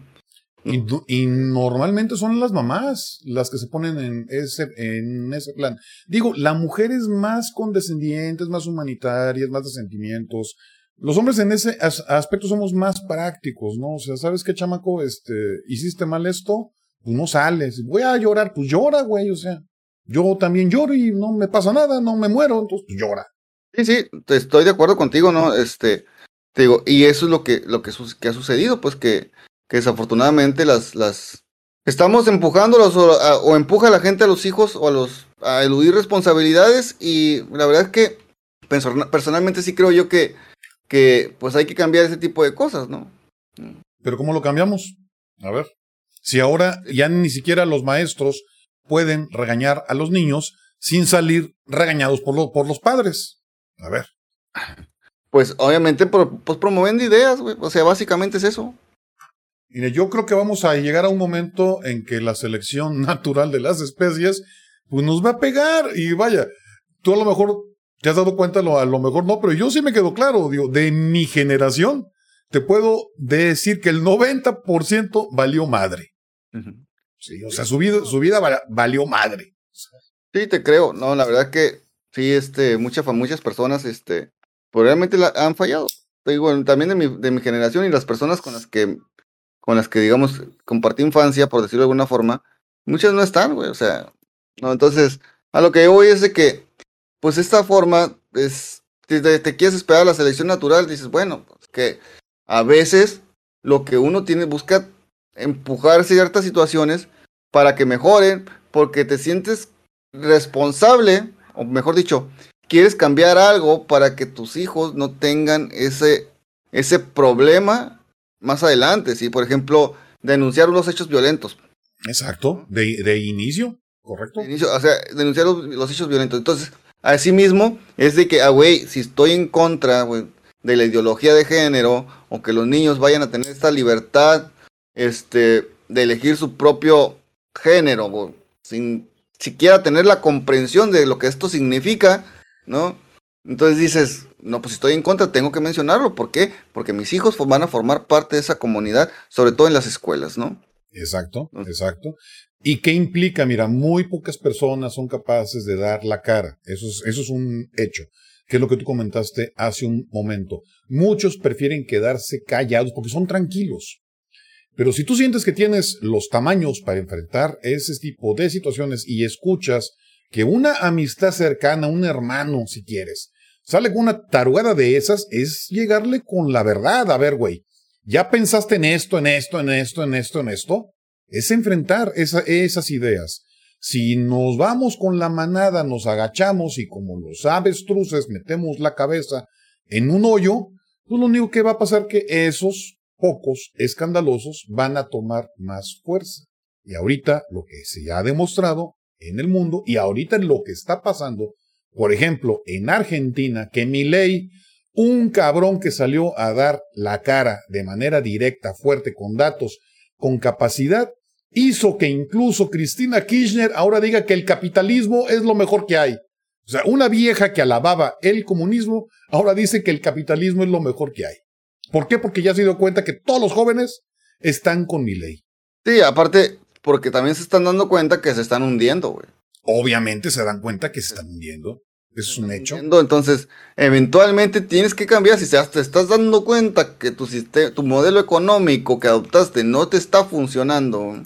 Y, normalmente son las mamás las que se ponen en ese, en ese plan. Digo, la mujer es más condescendiente, es más humanitaria, más de sentimientos. Los hombres en ese aspecto somos más prácticos, ¿no? O sea, ¿sabes qué, chamaco? Este, hiciste mal esto, pues no sales. Voy a llorar, pues llora, güey, o sea. Yo también lloro y no me pasa nada, no me muero, entonces pues llora. Sí, sí, estoy de acuerdo contigo, ¿no? Este, Te digo, y eso es lo que, lo que ha sucedido, pues que, que desafortunadamente las, las estamos empujándolos o, o, empuja a la gente a los hijos o a los a eludir responsabilidades y la verdad es que personalmente sí creo yo que, que pues hay que cambiar ese tipo de cosas, ¿no? Pero ¿cómo lo cambiamos? A ver, si ahora ya ni siquiera los maestros pueden regañar a los niños sin salir regañados por, por los padres. A ver. Pues obviamente pues promoviendo ideas, güey. O sea, básicamente es eso. Mire, yo creo que vamos a llegar a un momento en que la selección natural de las especies pues nos va a pegar y vaya, tú a lo mejor te has dado cuenta, a lo mejor no, pero yo sí me quedo claro, digo, de mi generación, te puedo decir que el 90% valió madre. Sí, o sea, su vida, su vida valió madre. Sí, te creo. No, la verdad que sí, este, muchas, muchas personas, este, pues realmente la, han fallado. Te digo, también de mi, de mi generación y las personas con las que, con las que, digamos, compartí infancia, por decirlo de alguna forma, muchas no están, güey. O sea, no, entonces, a lo que voy es de que, pues esta forma es, te, quieres esperar la selección natural, dices, bueno, pues que a veces lo que uno tiene, busca empujar ciertas situaciones para que mejoren, porque te sientes responsable, o mejor dicho, quieres cambiar algo para que tus hijos no tengan ese, ese problema más adelante, si por ejemplo denunciar unos hechos violentos. Exacto, de, de inicio, correcto. inicio, o sea, denunciar los, hechos violentos. Entonces, así mismo es de que, ah, güey, si estoy en contra, de la ideología de género, o que los niños vayan a tener esta libertad este, de elegir su propio género, sin siquiera tener la comprensión de lo que esto significa, ¿no? Entonces dices, no, pues estoy en contra, tengo que mencionarlo. ¿Por qué? Porque mis hijos van a formar parte de esa comunidad, sobre todo en las escuelas, ¿no? Exacto, exacto. ¿Y qué implica? Mira, muy pocas personas son capaces de dar la cara. Eso es, eso es un hecho, que es lo que tú comentaste hace un momento. Muchos prefieren quedarse callados porque son tranquilos. Pero si tú sientes que tienes los tamaños para enfrentar ese tipo de situaciones y escuchas que una amistad cercana, un hermano, si quieres, sale con una tarugada de esas, es llegarle con la verdad. A ver, güey, ¿ya pensaste en esto, en esto, en esto, en esto, en esto? Es enfrentar esas ideas. Si nos vamos con la manada, nos agachamos y como los avestruces metemos la cabeza en un hoyo, pues lo único que va a pasar que esos pocos escandalosos van a tomar más fuerza. Y ahorita lo que se ha demostrado en el mundo y ahorita lo que está pasando, por ejemplo, en Argentina, que mi ley, un cabrón que salió a dar la cara de manera directa, fuerte, con datos, con capacidad, hizo que incluso Cristina Kirchner ahora diga que el capitalismo es lo mejor que hay. O sea, una vieja que alababa el comunismo, ahora dice que el capitalismo es lo mejor que hay. ¿Por qué? Porque ya se dio cuenta que todos los jóvenes están con mi ley. Sí, aparte, porque también se están dando cuenta que se están hundiendo, güey. Obviamente se dan cuenta que se están hundiendo. Eso es un hecho. Entonces, eventualmente tienes que cambiar. Si te estás dando cuenta que tu, sistema, tu modelo económico que adoptaste no te está funcionando,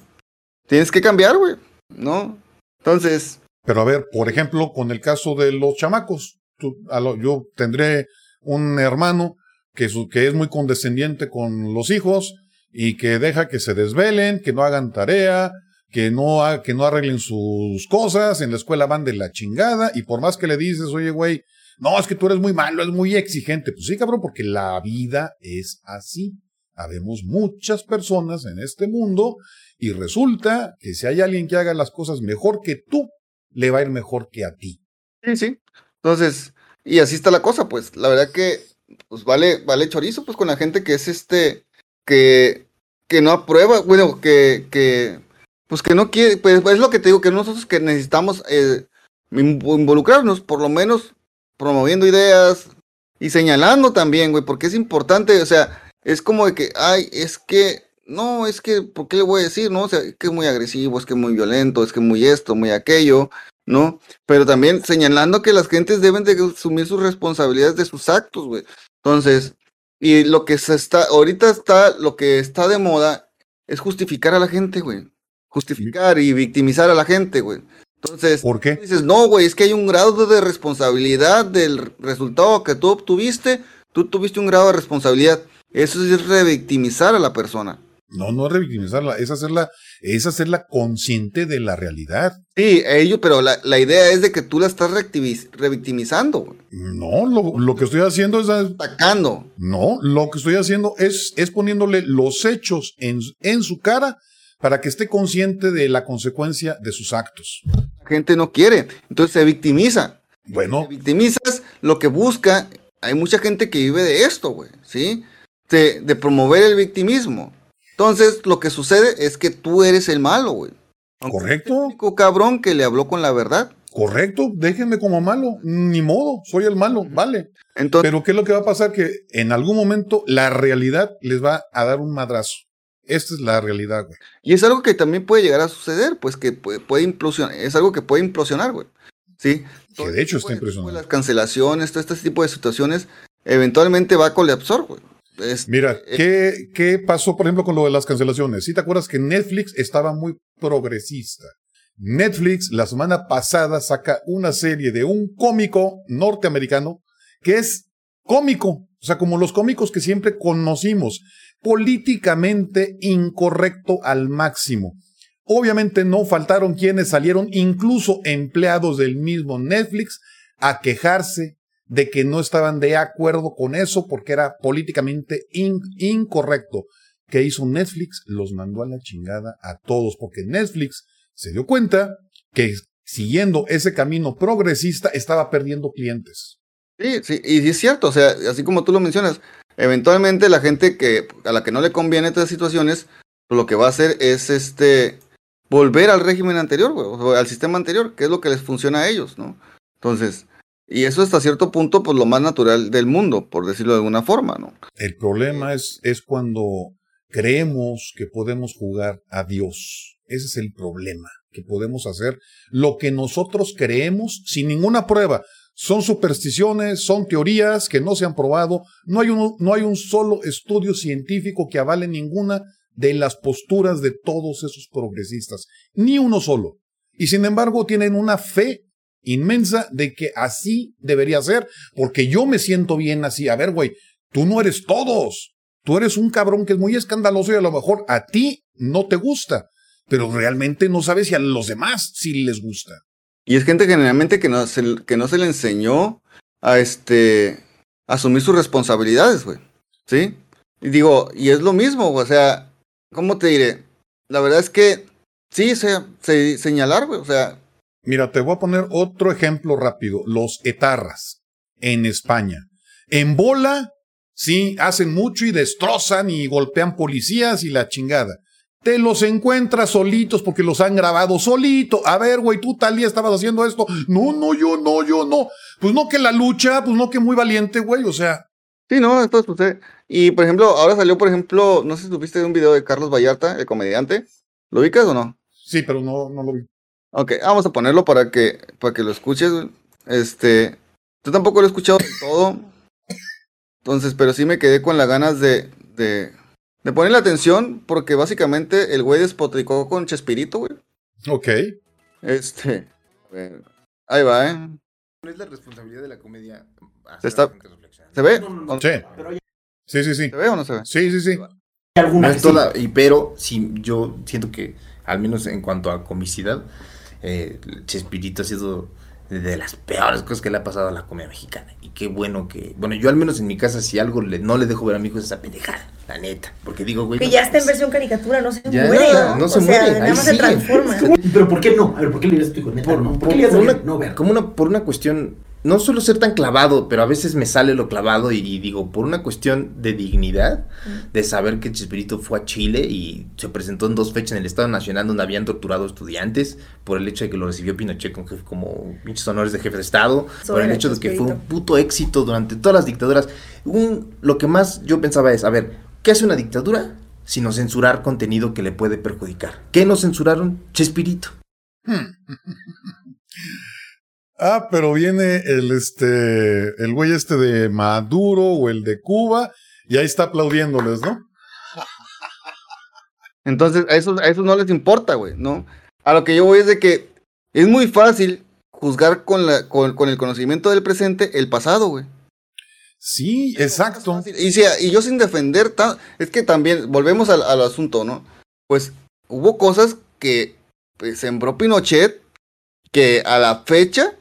tienes que cambiar, güey. ¿No? Entonces. Pero a ver, por ejemplo, con el caso de los chamacos, yo tendré un hermano que, que es muy condescendiente con los hijos y que deja que se desvelen, que no hagan tarea, que no, que no arreglen sus cosas, en la escuela van de la chingada, y por más que le dices, oye, güey, no, es que tú eres muy malo, es muy exigente. Pues sí, cabrón, porque la vida es así. Habemos muchas personas en este mundo y resulta que si hay alguien que haga las cosas mejor que tú, le va a ir mejor que a ti. Sí, sí. Entonces, y así está la cosa, pues la verdad que pues vale, vale chorizo, pues con la gente que es este, que, que no aprueba, bueno, que, que, pues que no quiere, pues es lo que te digo, que nosotros que necesitamos eh, involucrarnos, por lo menos promoviendo ideas y señalando también, güey, porque es importante, o sea, es como de que, ay, es que, no, es que, ¿por qué le voy a decir, no? O sea, que es muy agresivo, es que es muy violento, es que muy esto, muy aquello, ¿no? Pero también señalando que las gentes deben de asumir sus responsabilidades de sus actos, güey. Entonces, y lo que se está, ahorita está, lo que está de moda es justificar a la gente, güey. Justificar y victimizar a la gente, güey. Entonces, ¿por qué? Dices, no, güey, es que hay un grado de responsabilidad del resultado que tú obtuviste Tú tuviste un grado de responsabilidad. Eso es revictimizar a la persona. No, no es revictimizarla, es hacerla, es hacerla consciente de la realidad. Sí, ello, pero la, la idea es de que tú la estás revictimizando. No, lo, lo, que estoy haciendo es... Atacando. No, lo que estoy haciendo es, es poniéndole los hechos en, en su cara para que esté consciente de la consecuencia de sus actos. La gente no quiere, entonces se victimiza. Bueno. Te victimizas, lo que busca, hay mucha gente que vive de esto, güey, ¿sí? De, de promover el victimismo. Entonces, lo que sucede es que tú eres el malo, güey. Correcto. El único cabrón que le habló con la verdad. Correcto, déjenme como malo, ni modo, soy el malo, vale. Entonces, Pero ¿qué es lo que va a pasar? Que en algún momento la realidad les va a dar un madrazo. Esta es la realidad, güey. Y es algo que también puede llegar a suceder, pues que puede, puede implosionar, es algo que puede implosionar, güey. Sí. Que de hecho está impresionante. Las cancelaciones, todo este tipo de situaciones, eventualmente va a colapsar, güey. Mira, eh, ¿qué, ¿qué pasó, por ejemplo, con lo de las cancelaciones? Si te acuerdas que Netflix estaba muy progresista. Netflix la semana pasada saca una serie de un cómico norteamericano que es cómico, o sea, como los cómicos que siempre conocimos, políticamente incorrecto al máximo. Obviamente no faltaron quienes salieron, incluso empleados del mismo Netflix, a quejarse de que no estaban de acuerdo con eso porque era políticamente incorrecto. ¿Qué hizo Netflix? Los mandó a la chingada a todos porque Netflix se dio cuenta que siguiendo ese camino progresista estaba perdiendo clientes. Sí, sí, y es cierto, o sea, así como tú lo mencionas, eventualmente la gente que a la que no le conviene estas situaciones, pues lo que va a hacer es este volver al régimen anterior, al sistema anterior, que es lo que les funciona a ellos, ¿no? Entonces, y eso hasta cierto punto, pues lo más natural del mundo, por decirlo de alguna forma, ¿no? El problema es, es cuando creemos que podemos jugar a Dios. Ese es el problema, que podemos hacer lo que nosotros creemos sin ninguna prueba. Son supersticiones, son teorías que no se han probado. No hay, un, no hay un solo estudio científico que avale ninguna de las posturas de todos esos progresistas. Ni uno solo. Y sin embargo tienen una fe inmensa de que así debería ser, porque yo me siento bien así. A ver, güey, tú no eres todos. Tú eres un cabrón que es muy escandaloso y a lo mejor a ti no te gusta, pero realmente no sabes si a los demás sí les gusta. Y es gente generalmente que no se, que no se le enseñó a este asumir sus responsabilidades, güey. ¿Sí? Y digo, y es lo mismo, o sea, ¿cómo te diré? La verdad es que sí, se, se señalar, güey, o sea, Mira, te voy a poner otro ejemplo rápido. Los etarras en España. En bola, sí, hacen mucho y destrozan y golpean policías y la chingada. Te los encuentras solitos porque los han grabado solito. A ver, güey, tú tal día estabas haciendo esto. No, no, yo no, yo no. Pues no que la lucha, pues no que muy valiente, güey, o sea. Sí, no, esto sucede. Y por ejemplo, ahora salió, por ejemplo, no sé si tuviste un video de Carlos Vallarta, el comediante. ¿Lo ubicas o no? Sí, pero no, no lo vi. Ok, vamos a ponerlo para que, para que lo escuches. Este, yo tampoco lo he escuchado todo. Entonces, pero sí me quedé con las ganas de, de, de ponerle atención porque básicamente el güey despotricó con Chespirito, güey. Ok. Este, ahí va, ¿eh? No es la responsabilidad de la comedia. ¿Se, está, ¿se ve? Sí. sí, sí, ¿Se ve o no se ve? Sí, sí, sí. No es toda, y pero sí, yo siento que, al menos en cuanto a comicidad, eh, Chespirito ha sido de las peores cosas que le ha pasado a la comedia mexicana. Y qué bueno que. Bueno, yo al menos en mi casa, si algo le, no le dejo ver a mi hijo es esa pendejada, la neta. Porque digo, güey. Que ya está en versión caricatura, no se muere. No, no se muere. Nada más se transforma. Pero ¿por qué no? A ver, ¿por qué le dirías a tu hijo? Neta, por, no. ¿Por, qué le por una, no ver? Como una, por una cuestión no suelo ser tan clavado, pero a veces me sale lo clavado y, digo, por una cuestión de dignidad, de saber que Chespirito fue a Chile y se presentó en dos fechas en el Estado Nacional donde habían torturado estudiantes, por el hecho de que lo recibió Pinochet con como pinches honores de jefe de Estado, por el hecho de que fue un puto éxito durante todas las dictaduras. Un, lo que más yo pensaba es, a ver, ¿qué hace una dictadura? Sino censurar contenido que le puede perjudicar. ¿Qué nos censuraron? Chespirito. Ah, pero viene el este, el güey este de Maduro o el de Cuba y ahí está aplaudiéndoles, ¿no? Entonces, a eso, a eso no les importa, güey, ¿no? A lo que yo voy es de que es muy fácil juzgar con, la, con, con el conocimiento del presente el pasado, güey. Sí, exacto. Y, si- y yo sin defender, ta- es que también, volvemos al, al asunto, ¿no? Pues hubo cosas que pues, sembró Pinochet que a la fecha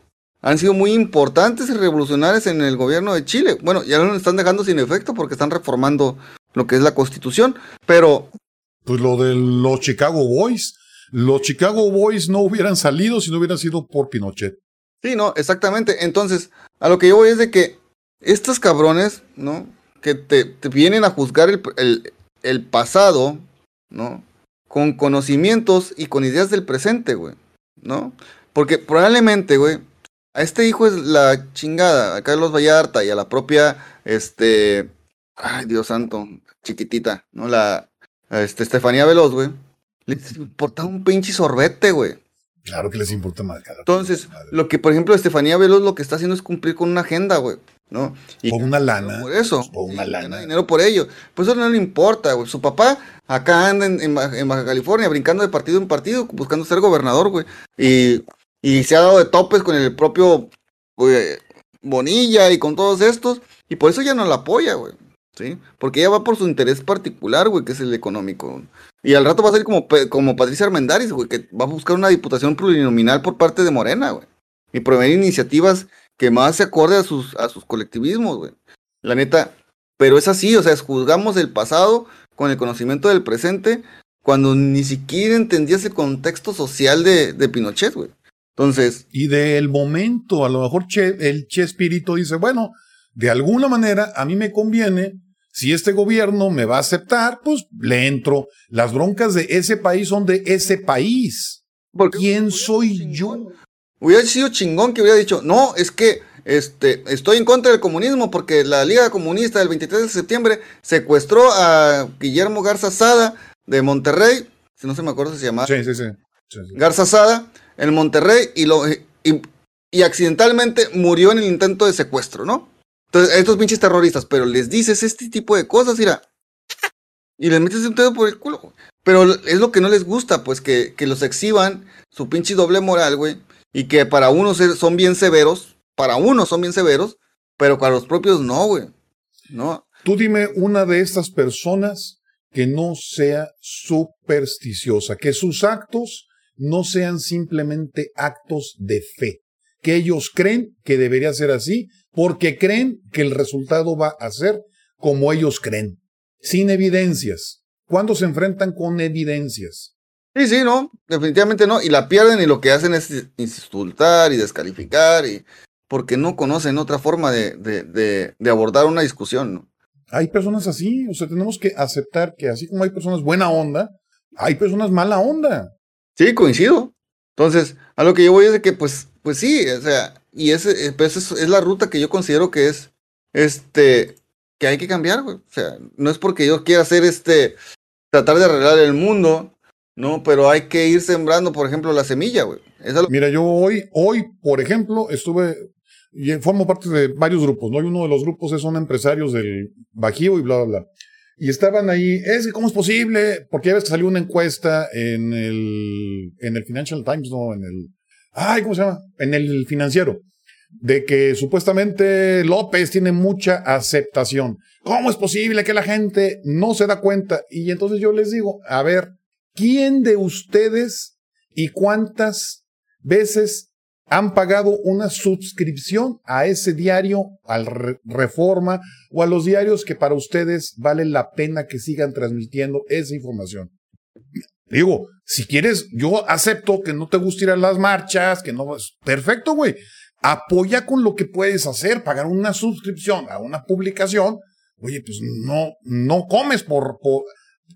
han sido muy importantes y revolucionarias en el gobierno de Chile. Bueno, ya lo están dejando sin efecto porque están reformando lo que es la constitución, pero Pues lo de los Chicago Boys. Los Chicago Boys no hubieran salido si no hubieran sido por Pinochet. Sí, no, exactamente. Entonces, a lo que yo voy es de que estos cabrones, ¿no? Que te, te vienen a juzgar el, el- el pasado, ¿no? Con conocimientos y con ideas del presente, güey, ¿no? Porque probablemente, güey, a este hijo es la chingada, a Carlos Vallarta y a la propia, este, ay, Dios santo, chiquitita, ¿no? La, este, Estefanía Veloz, güey. Les importa un pinche sorbete, güey. Claro que les importa más. cara. Entonces, Madre. lo que por ejemplo Estefanía Veloz lo que está haciendo es cumplir con una agenda, güey, ¿no? Y Por una lana. por eso. Por una gana lana. dinero por ello. Pues eso no le importa, güey. Su papá acá anda en, en Baja California brincando de partido en partido buscando ser gobernador, güey. Y, y se ha dado de topes con el propio Bonilla y con todos estos. Y por eso ya no la apoya, güey. ¿Sí? Porque ella va por su interés particular, güey, que es el económico. Y al rato va a ser como, como Patricia Armendáriz, güey, que va a buscar una diputación plurinominal por parte de Morena, güey. Y promover iniciativas que más se acorde a sus, a sus colectivismos, güey. La neta, pero es así, o sea, es juzgamos el pasado con el conocimiento del presente cuando ni siquiera entendías el contexto social de, de Pinochet, güey. Entonces, Y del momento, a lo mejor Che- el Che Espíritu dice, bueno, de alguna manera a mí me conviene, si este gobierno me va a aceptar, pues le entro. Las broncas de ese país son de ese país. porque ¿Quién soy yo? Hubiera sido chingón que hubiera dicho, no, es que este, estoy en contra del comunismo porque la Liga Comunista del 23 de septiembre secuestró a Guillermo Garza Sada de Monterrey, si no se me acuerdo si se llamaba. Sí, sí, sí. Sí, sí. Garza Sada en Monterrey y, lo, y, accidentalmente murió en el intento de secuestro, ¿no? Entonces, estos pinches terroristas, pero les dices este tipo de cosas, mira, y les metes un dedo por el culo. Pero es lo que no les gusta, pues que, que los exhiban su pinche doble moral, güey, y que para unos son bien severos, para unos son bien severos, pero para los propios no, güey, ¿no? Tú dime una de estas personas que no sea supersticiosa, que sus actos no sean simplemente actos de fe, que ellos creen que debería ser así porque creen que el resultado va a ser como ellos creen, sin evidencias. ¿Cuándo se enfrentan con evidencias? Sí, sí, no, definitivamente no. Y la pierden y lo que hacen es insultar y descalificar y porque no conocen otra forma de, de, de, de abordar una discusión, ¿no? Hay personas así, o sea, tenemos que aceptar que así como hay personas buena onda, hay personas mala onda. Sí, coincido. Entonces, a lo que yo voy es de que, pues, pues sí, o sea, y ese, eh, pues es, es la ruta que yo considero que es, este, que hay que cambiar, güey. O sea, no es porque yo quiera hacer este, tratar de arreglar el mundo, ¿no? Pero hay que ir sembrando, por ejemplo, la semilla, güey. Mira, yo hoy, hoy, por ejemplo, estuve, y formo parte de varios grupos, ¿no? Y uno de los grupos es son empresarios del Bajío y bla, bla, bla. Y estaban ahí, es que cómo es posible, porque ya ves que salió una encuesta en el, en el Financial Times, no, en el, ay, ¿cómo se llama? En el financiero, de que supuestamente López tiene mucha aceptación. ¿Cómo es posible que la gente no se da cuenta? Y entonces yo les digo, a ver, ¿quién de ustedes y cuántas veces han pagado una suscripción a ese diario, al Re- Reforma o a los diarios que para ustedes vale la pena que sigan transmitiendo esa información. Digo, si quieres, yo acepto que no te guste ir a las marchas, que no, perfecto, güey. Apoya con lo que puedes hacer, pagar una suscripción a una publicación. Oye, pues no, no comes por,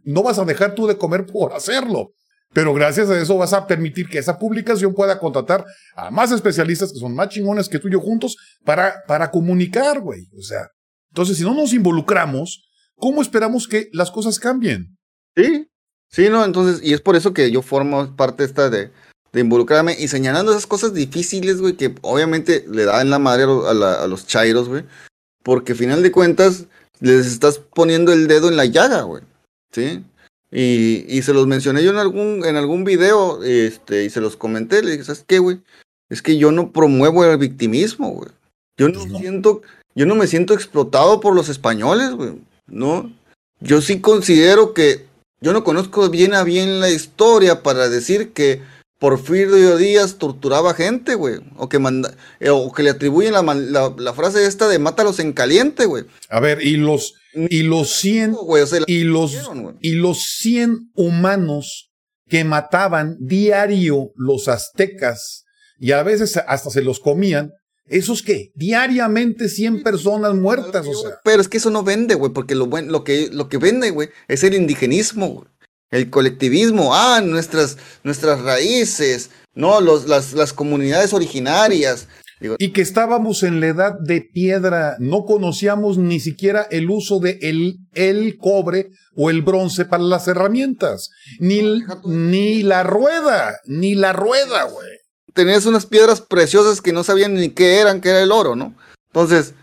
no vas a dejar tú de comer por hacerlo. Pero gracias a eso vas a permitir que esa publicación pueda contratar a más especialistas que son más chingones que tú y yo juntos para, para comunicar, güey. O sea, entonces si no nos involucramos, ¿cómo esperamos que las cosas cambien? Sí, sí, no, entonces, y es por eso que yo formo parte esta de, involucrarme y señalando esas cosas difíciles, güey, que obviamente le da en la madre a, a los chairos, güey, porque al final de cuentas les estás poniendo el dedo en la llaga, güey, ¿sí? Y, y se los mencioné yo en algún, en algún video, este, y se los comenté, le dije, ¿sabes qué, güey? Es que yo no promuevo el victimismo, güey. Yo no, no. siento yo no me siento explotado por los españoles, güey, ¿no? Yo sí considero que yo no conozco bien a bien la historia para decir que Porfirio Díaz torturaba gente, güey, o que manda, eh, o que le atribuyen la- la frase esta de mátalos en caliente, güey. A ver, y los, y los 100, Güey, o sea, la- y los, y los 100 humanos que mataban diario los aztecas y a veces hasta se los comían, ¿esos qué? Diariamente 100 personas muertas, o sea. Pero es que eso no vende, güey, porque lo, buen, lo, que, lo que vende, güey, es el indigenismo. El colectivismo, ah, nuestras, nuestras raíces, no, los, las, las comunidades originarias. Digo, Y que estábamos en la edad de piedra, no conocíamos ni siquiera el uso de el, el cobre o el bronce para las herramientas, ni, ni la rueda, ni la rueda, güey. tenías unas piedras preciosas que no sabían ni qué eran, que era el oro, ¿no? Entonces,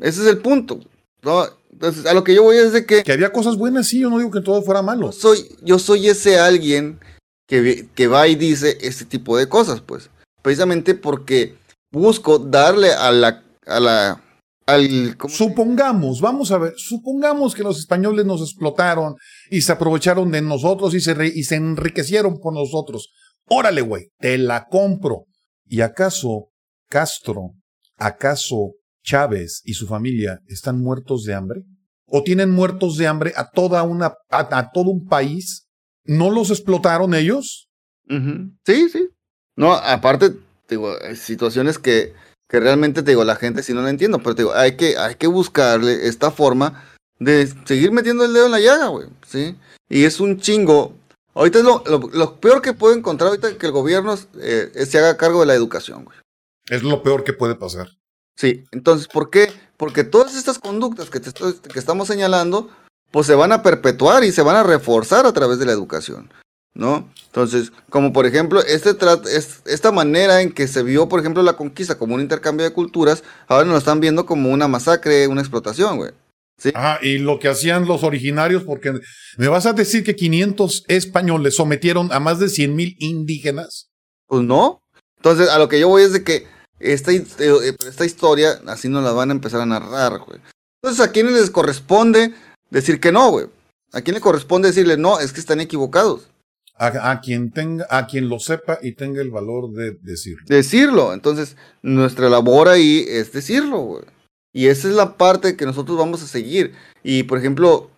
ese es el punto. ¿no? Entonces, a lo que yo voy es de que Que había cosas buenas, sí, yo no digo que todo fuera malo. yo soy, yo soy ese alguien que, que va y dice este tipo de cosas, pues. Precisamente porque busco darle a la, a la, al, ¿cómo se- Supongamos, vamos a ver, supongamos que los españoles nos explotaron y se aprovecharon de nosotros y se, re- y se enriquecieron por nosotros. Órale, güey, te la compro. ¿Y acaso Castro, acaso Chávez y su familia están muertos de hambre? ¿O tienen muertos de hambre a toda una, a, a todo un país? ¿No los explotaron ellos? Sí, sí. No, aparte, te digo, hay situaciones que, que realmente, te digo, la gente sí no la entiendo, pero te digo, hay que, hay que buscarle esta forma de seguir metiendo el dedo en la llaga, güey, ¿sí? Y es un chingo. Ahorita es lo, lo, lo peor que puedo encontrar ahorita que el gobierno eh, se haga cargo de la educación, güey. Es lo peor que puede pasar. Sí, entonces, ¿por qué? Porque todas estas conductas que, te estoy- que estamos señalando, pues se van a perpetuar y se van a reforzar a través de la educación, ¿no? Entonces, como por ejemplo, este esta manera en que se vio, por ejemplo, la conquista como un intercambio de culturas, ahora nos lo están viendo como una masacre, una explotación, güey. Ah, y lo que hacían los originarios, porque me vas a decir que 500 españoles sometieron a más de 100 mil indígenas. Pues no. Entonces, a lo que yo voy es de que esta, eh, esta historia así nos la van a empezar a narrar, güey. Entonces, ¿a quiénes les corresponde decir que no, güey? ¿A quién le corresponde decirle no? Es que están equivocados. A, quien tenga, a quien lo sepa y tenga el valor de decirlo. Decirlo. Entonces, nuestra labor ahí es decirlo, güey. Y esa es la parte que nosotros vamos a seguir. Y, por ejemplo,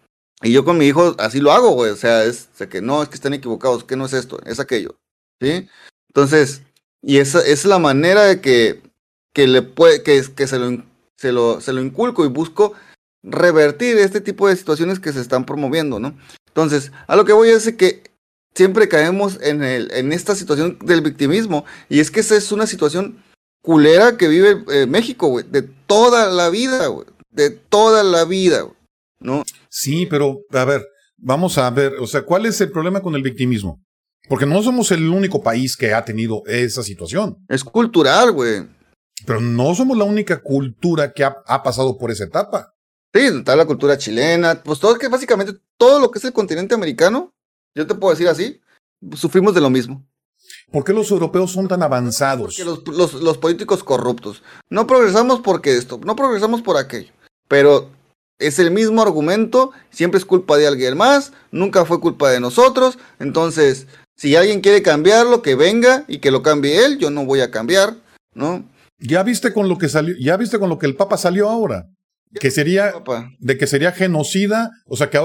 y yo con mi hijo así lo hago, güey. O sea, es o sea, que no, es que están equivocados, que no es esto, es aquello. ¿Sí? Entonces, y esa es la manera de que, que le puede, que, que se, lo, se, lo, se lo inculco y busco revertir este tipo de situaciones que se están promoviendo, ¿no? Entonces, a lo que voy es que siempre caemos en, el, en esta situación del victimismo. Y es que esa es una situación culera que vive eh, México, güey. De toda la vida, güey. De toda la vida, güey. ¿No? Sí, pero a ver, vamos a ver, o sea, ¿cuál es el problema con el victimismo? Porque no somos el único país que ha tenido esa situación, Es cultural, güey. pero no somos la única cultura que ha, ha pasado por esa etapa. Sí, está la cultura chilena. Pues todo que básicamente todo lo que es el continente americano, yo te puedo decir así, sufrimos de lo mismo. ¿Por qué los europeos son tan avanzados? Porque los, los, los políticos corruptos. No progresamos porque esto, no progresamos por aquello. Pero es el mismo argumento, siempre es culpa de alguien más, nunca fue culpa de nosotros. Entonces, si alguien quiere cambiarlo, que venga y que lo cambie él, yo no voy a cambiar, ¿no? Ya viste con lo que salió, ya viste con lo que el Papa salió ahora, que sería de que sería genocida, o sea, que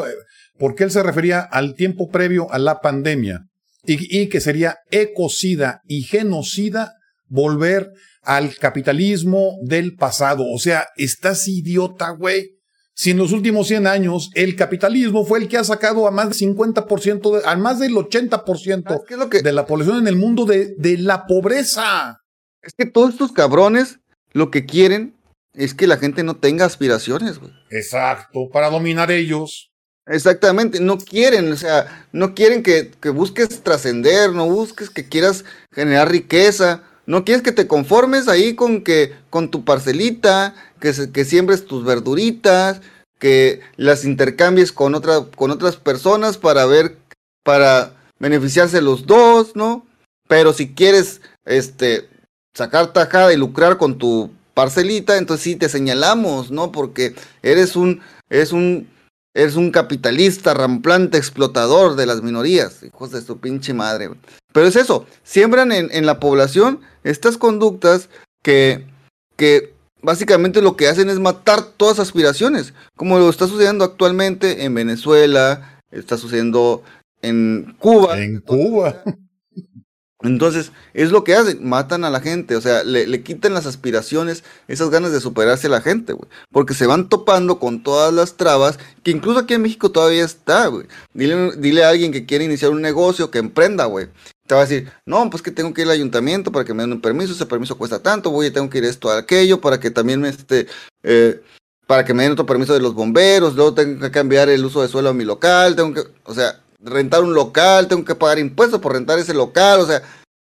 porque él se refería al tiempo previo a la pandemia y, y que sería ecocida y genocida volver al capitalismo del pasado. O sea, estás idiota, güey. Si en los últimos 100 años el capitalismo fue el que ha sacado a más del 50%, de- a más del 80% ¿Sabes qué es lo que, de la población en el mundo de, de la pobreza. es que todos estos cabrones lo que quieren es que la gente no tenga aspiraciones, güey. Exacto, para dominar ellos. Exactamente, no quieren, o sea, no quieren que, que busques trascender, no busques que quieras generar riqueza, no quieres que te conformes ahí con que con tu parcelita, que, se- que siembres tus verduritas, que las intercambies con otra, con otras personas para ver, para beneficiarse los dos, ¿no? Pero si quieres, este, sacar tajada y lucrar con tu parcelita, entonces sí te señalamos, ¿no? Porque eres un, eres un, eres un capitalista, ramplante, explotador de las minorías, hijos de su pinche madre. Pero es eso, siembran en, en la población estas conductas que, que básicamente lo que hacen es matar todas aspiraciones, como lo está sucediendo actualmente en Venezuela, está sucediendo en Cuba. En Cuba. Entonces, es lo que hacen, matan a la gente, o sea, le, quitan las aspiraciones, esas ganas de superarse a la gente, güey. Porque se van topando con todas las trabas, que incluso aquí en México todavía está, güey. Dile, dile a alguien que quiere iniciar un negocio, que emprenda, güey. Te va a decir, no, pues que tengo que ir al ayuntamiento para que me den un permiso, ese permiso cuesta tanto, voy, tengo que ir esto, a aquello, para que también me, este, eh, para que me den otro permiso de los bomberos, luego tengo que cambiar el uso de suelo a mi local, tengo que, o sea, rentar un local, tengo que pagar impuestos por rentar ese local, o sea,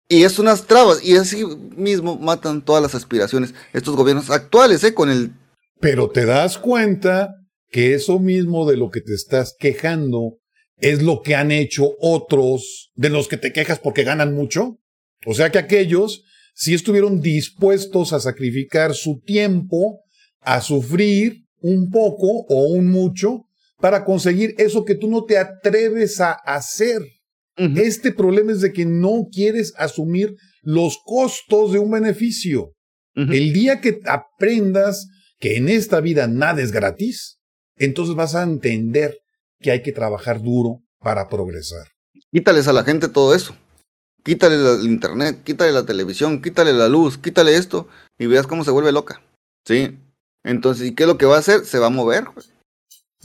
y es unas trabas, y así mismo matan todas las aspiraciones estos gobiernos actuales, ¿eh? Con el... Pero te das cuenta que eso mismo de lo que te estás quejando es lo que han hecho otros de los que te quejas porque ganan mucho. O sea que aquellos sí estuvieron dispuestos a sacrificar su tiempo, a sufrir un poco o un mucho para conseguir eso que tú no te atreves a hacer. Este problema es de que no quieres asumir los costos de un beneficio. El día que aprendas que en esta vida nada es gratis, entonces vas a entender que hay que trabajar duro para progresar. Quítales a la gente todo eso. Quítale el internet, quítale la televisión, quítale la luz, quítale esto y veas cómo se vuelve loca. ¿Sí? Entonces, ¿y qué es lo que va a hacer? Se va a mover.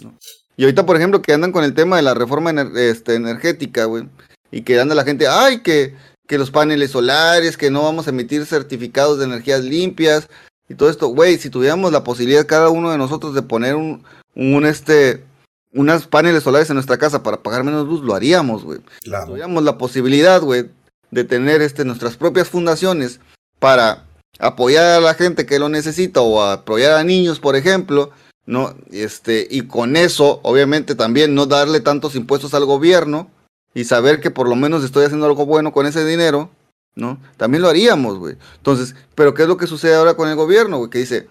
¿No? Y ahorita, por ejemplo, que andan con el tema de la reforma ener- este, energética, güey. Y que anda la gente, ay, que, que los paneles solares, que no vamos a emitir certificados de energías limpias y todo esto. Güey, si tuviéramos la posibilidad cada uno de nosotros de poner un, un este, unas paneles solares en nuestra casa para pagar menos luz, lo haríamos, güey Claro. tuviéramos la posibilidad, güey, de tener este, nuestras propias fundaciones para apoyar a la gente que lo necesita o apoyar a niños, por ejemplo, ¿no? Este, y con eso, obviamente, también no darle tantos impuestos al gobierno y saber que por lo menos estoy haciendo algo bueno con ese dinero, ¿no? También lo haríamos, güey. Entonces, pero ¿qué es lo que sucede ahora con el gobierno, güey? Que dice,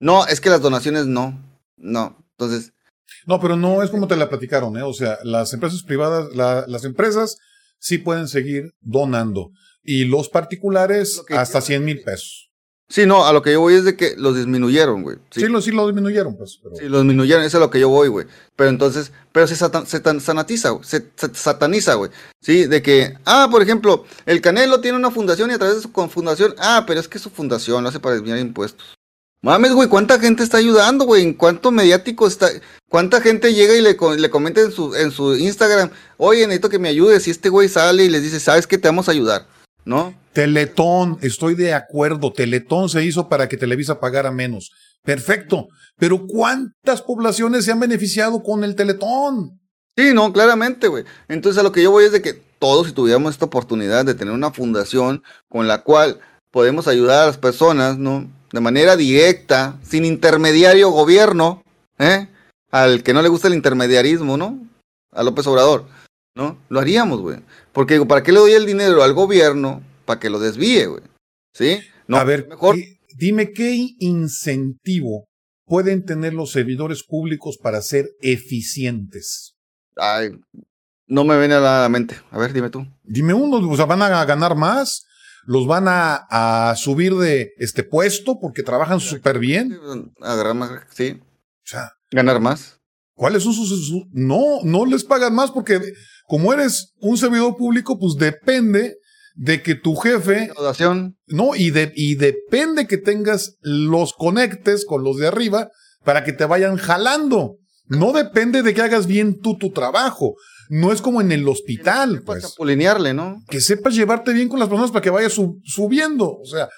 no, es que las donaciones no, no. Entonces, No, pero no es como te la platicaron, ¿eh? O sea, las empresas privadas, la- las empresas sí pueden seguir donando. Y los particulares hasta quiero 100 mil pesos. Sí, no, a lo que yo voy es de que los disminuyeron, güey. Sí, lo, sí lo disminuyeron, pues. pero- Sí, lo disminuyeron, eso es a lo que yo voy, güey. Pero entonces, pero se, satan- se tan- sanatiza, güey, se, se sataniza, güey. Sí, de que, ah, por ejemplo, el Canelo tiene una fundación y a través de su fundación, ah, pero es que su fundación lo hace para desviar impuestos. Mames, güey, ¿cuánta gente está ayudando, güey? ¿En cuánto mediático está? ¿Cuánta gente llega y le, le comenta en su, en su Instagram, oye, necesito que me ayudes? Y este güey sale y les dice, ¿sabes qué? Te vamos a ayudar, ¿no? Teletón, estoy de acuerdo. Teletón se hizo para que Televisa pagara menos. Perfecto. Pero ¿cuántas poblaciones se han beneficiado con el Teletón? Sí, no, claramente, güey. Entonces a lo que yo voy es de que todos si tuviéramos esta oportunidad de tener una fundación con la cual podemos ayudar a las personas, ¿no? De manera directa, sin intermediario gobierno, ¿eh? Al que no le gusta el intermediarismo, ¿no? A López Obrador, ¿no? Lo haríamos, güey. Porque digo, ¿para qué le doy el dinero al gobierno? Para que lo desvíe, güey. ¿Sí? No, a ver, mejor. di- dime qué incentivo pueden tener los servidores públicos para ser eficientes. Ay, no me viene a la mente. A ver, dime tú. Dime uno, o sea, van a ganar más, los van a, a subir de este puesto porque trabajan súper bien. Agarrar más, sí. O sea, Ganar más. ¿cuáles son sus, sus- No, no les pagan más porque como eres un servidor público, pues depende de que tu jefe, Recaudación. no, y, de, y depende que tengas los conectes con los de arriba para que te vayan jalando. No depende de que hagas bien tú tu trabajo. No es como en el hospital, Para pues. chapulinearle, ¿no? Que sepas llevarte bien con las personas para que vayas sub- subiendo. O sea,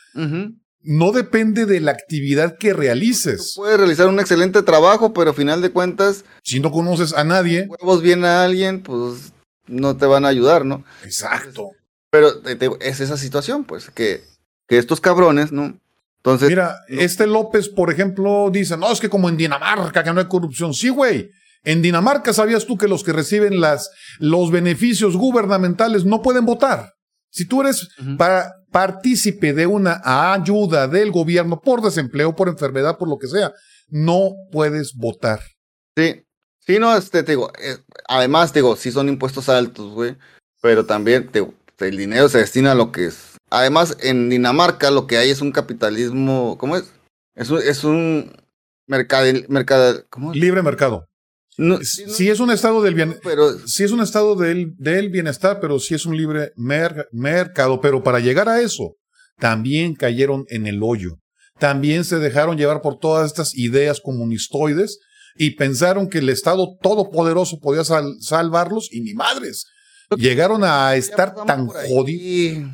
no depende de la actividad que realices. Puedes realizar un excelente trabajo, pero a final de cuentas, Si no conoces a nadie. huevos bien a alguien, pues no te van a ayudar, ¿no? Exacto. Pero te- te- es esa situación, pues, que, que estos cabrones, ¿no? Entonces, Mira, este López, por ejemplo, dice, no, es que como en Dinamarca, que no hay corrupción. Sí, güey. En Dinamarca sabías tú que los que reciben las, los beneficios gubernamentales no pueden votar. Si tú eres Ujú. pa- partícipe de una ayuda del gobierno por desempleo, por enfermedad, por lo que sea, no puedes votar. Sí, sí, no, este, te digo, eh, además, te digo, sí son impuestos altos, güey, pero también, te digo, el dinero se destina a lo que es. Además, en Dinamarca lo que hay es un capitalismo, ¿cómo es? Es un, es un ¿cómo? Libre mercado. No, Si sí, es un estado del bien, pero sí es un estado del, del bienestar, pero sí es un libre mer- mercado. Pero para llegar a eso, también cayeron en el hoyo. También se dejaron llevar por todas estas ideas comunistoides y pensaron que el Estado todopoderoso podía sal- salvarlos y ni madres. Llegaron a estar tan jodidos.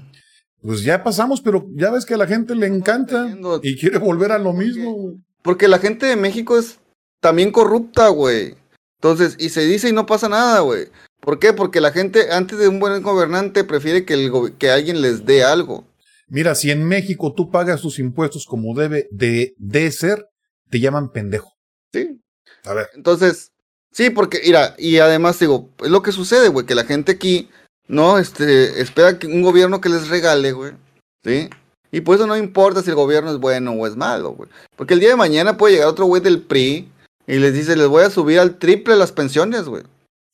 Pues ya pasamos, pero ya ves que a la gente le encanta y quiere volver a lo mismo. Porque la gente de México es también corrupta, güey. Entonces, y se dice y no pasa nada, güey. ¿Por qué? Porque la gente, antes de un buen gobernante, prefiere que, el, go- que alguien les dé algo. Mira, si en México tú pagas tus impuestos como debe de, de ser, te llaman pendejo. ¿Sí? A ver. Entonces, sí, porque, mira, y además digo, es lo que sucede, güey, que la gente aquí, no, este, espera que un gobierno que les regale, güey, ¿sí? Y por eso no importa si el gobierno es bueno o es malo, güey. Porque el día de mañana puede llegar otro güey del PRI y les dice, les voy a subir al triple las pensiones, güey.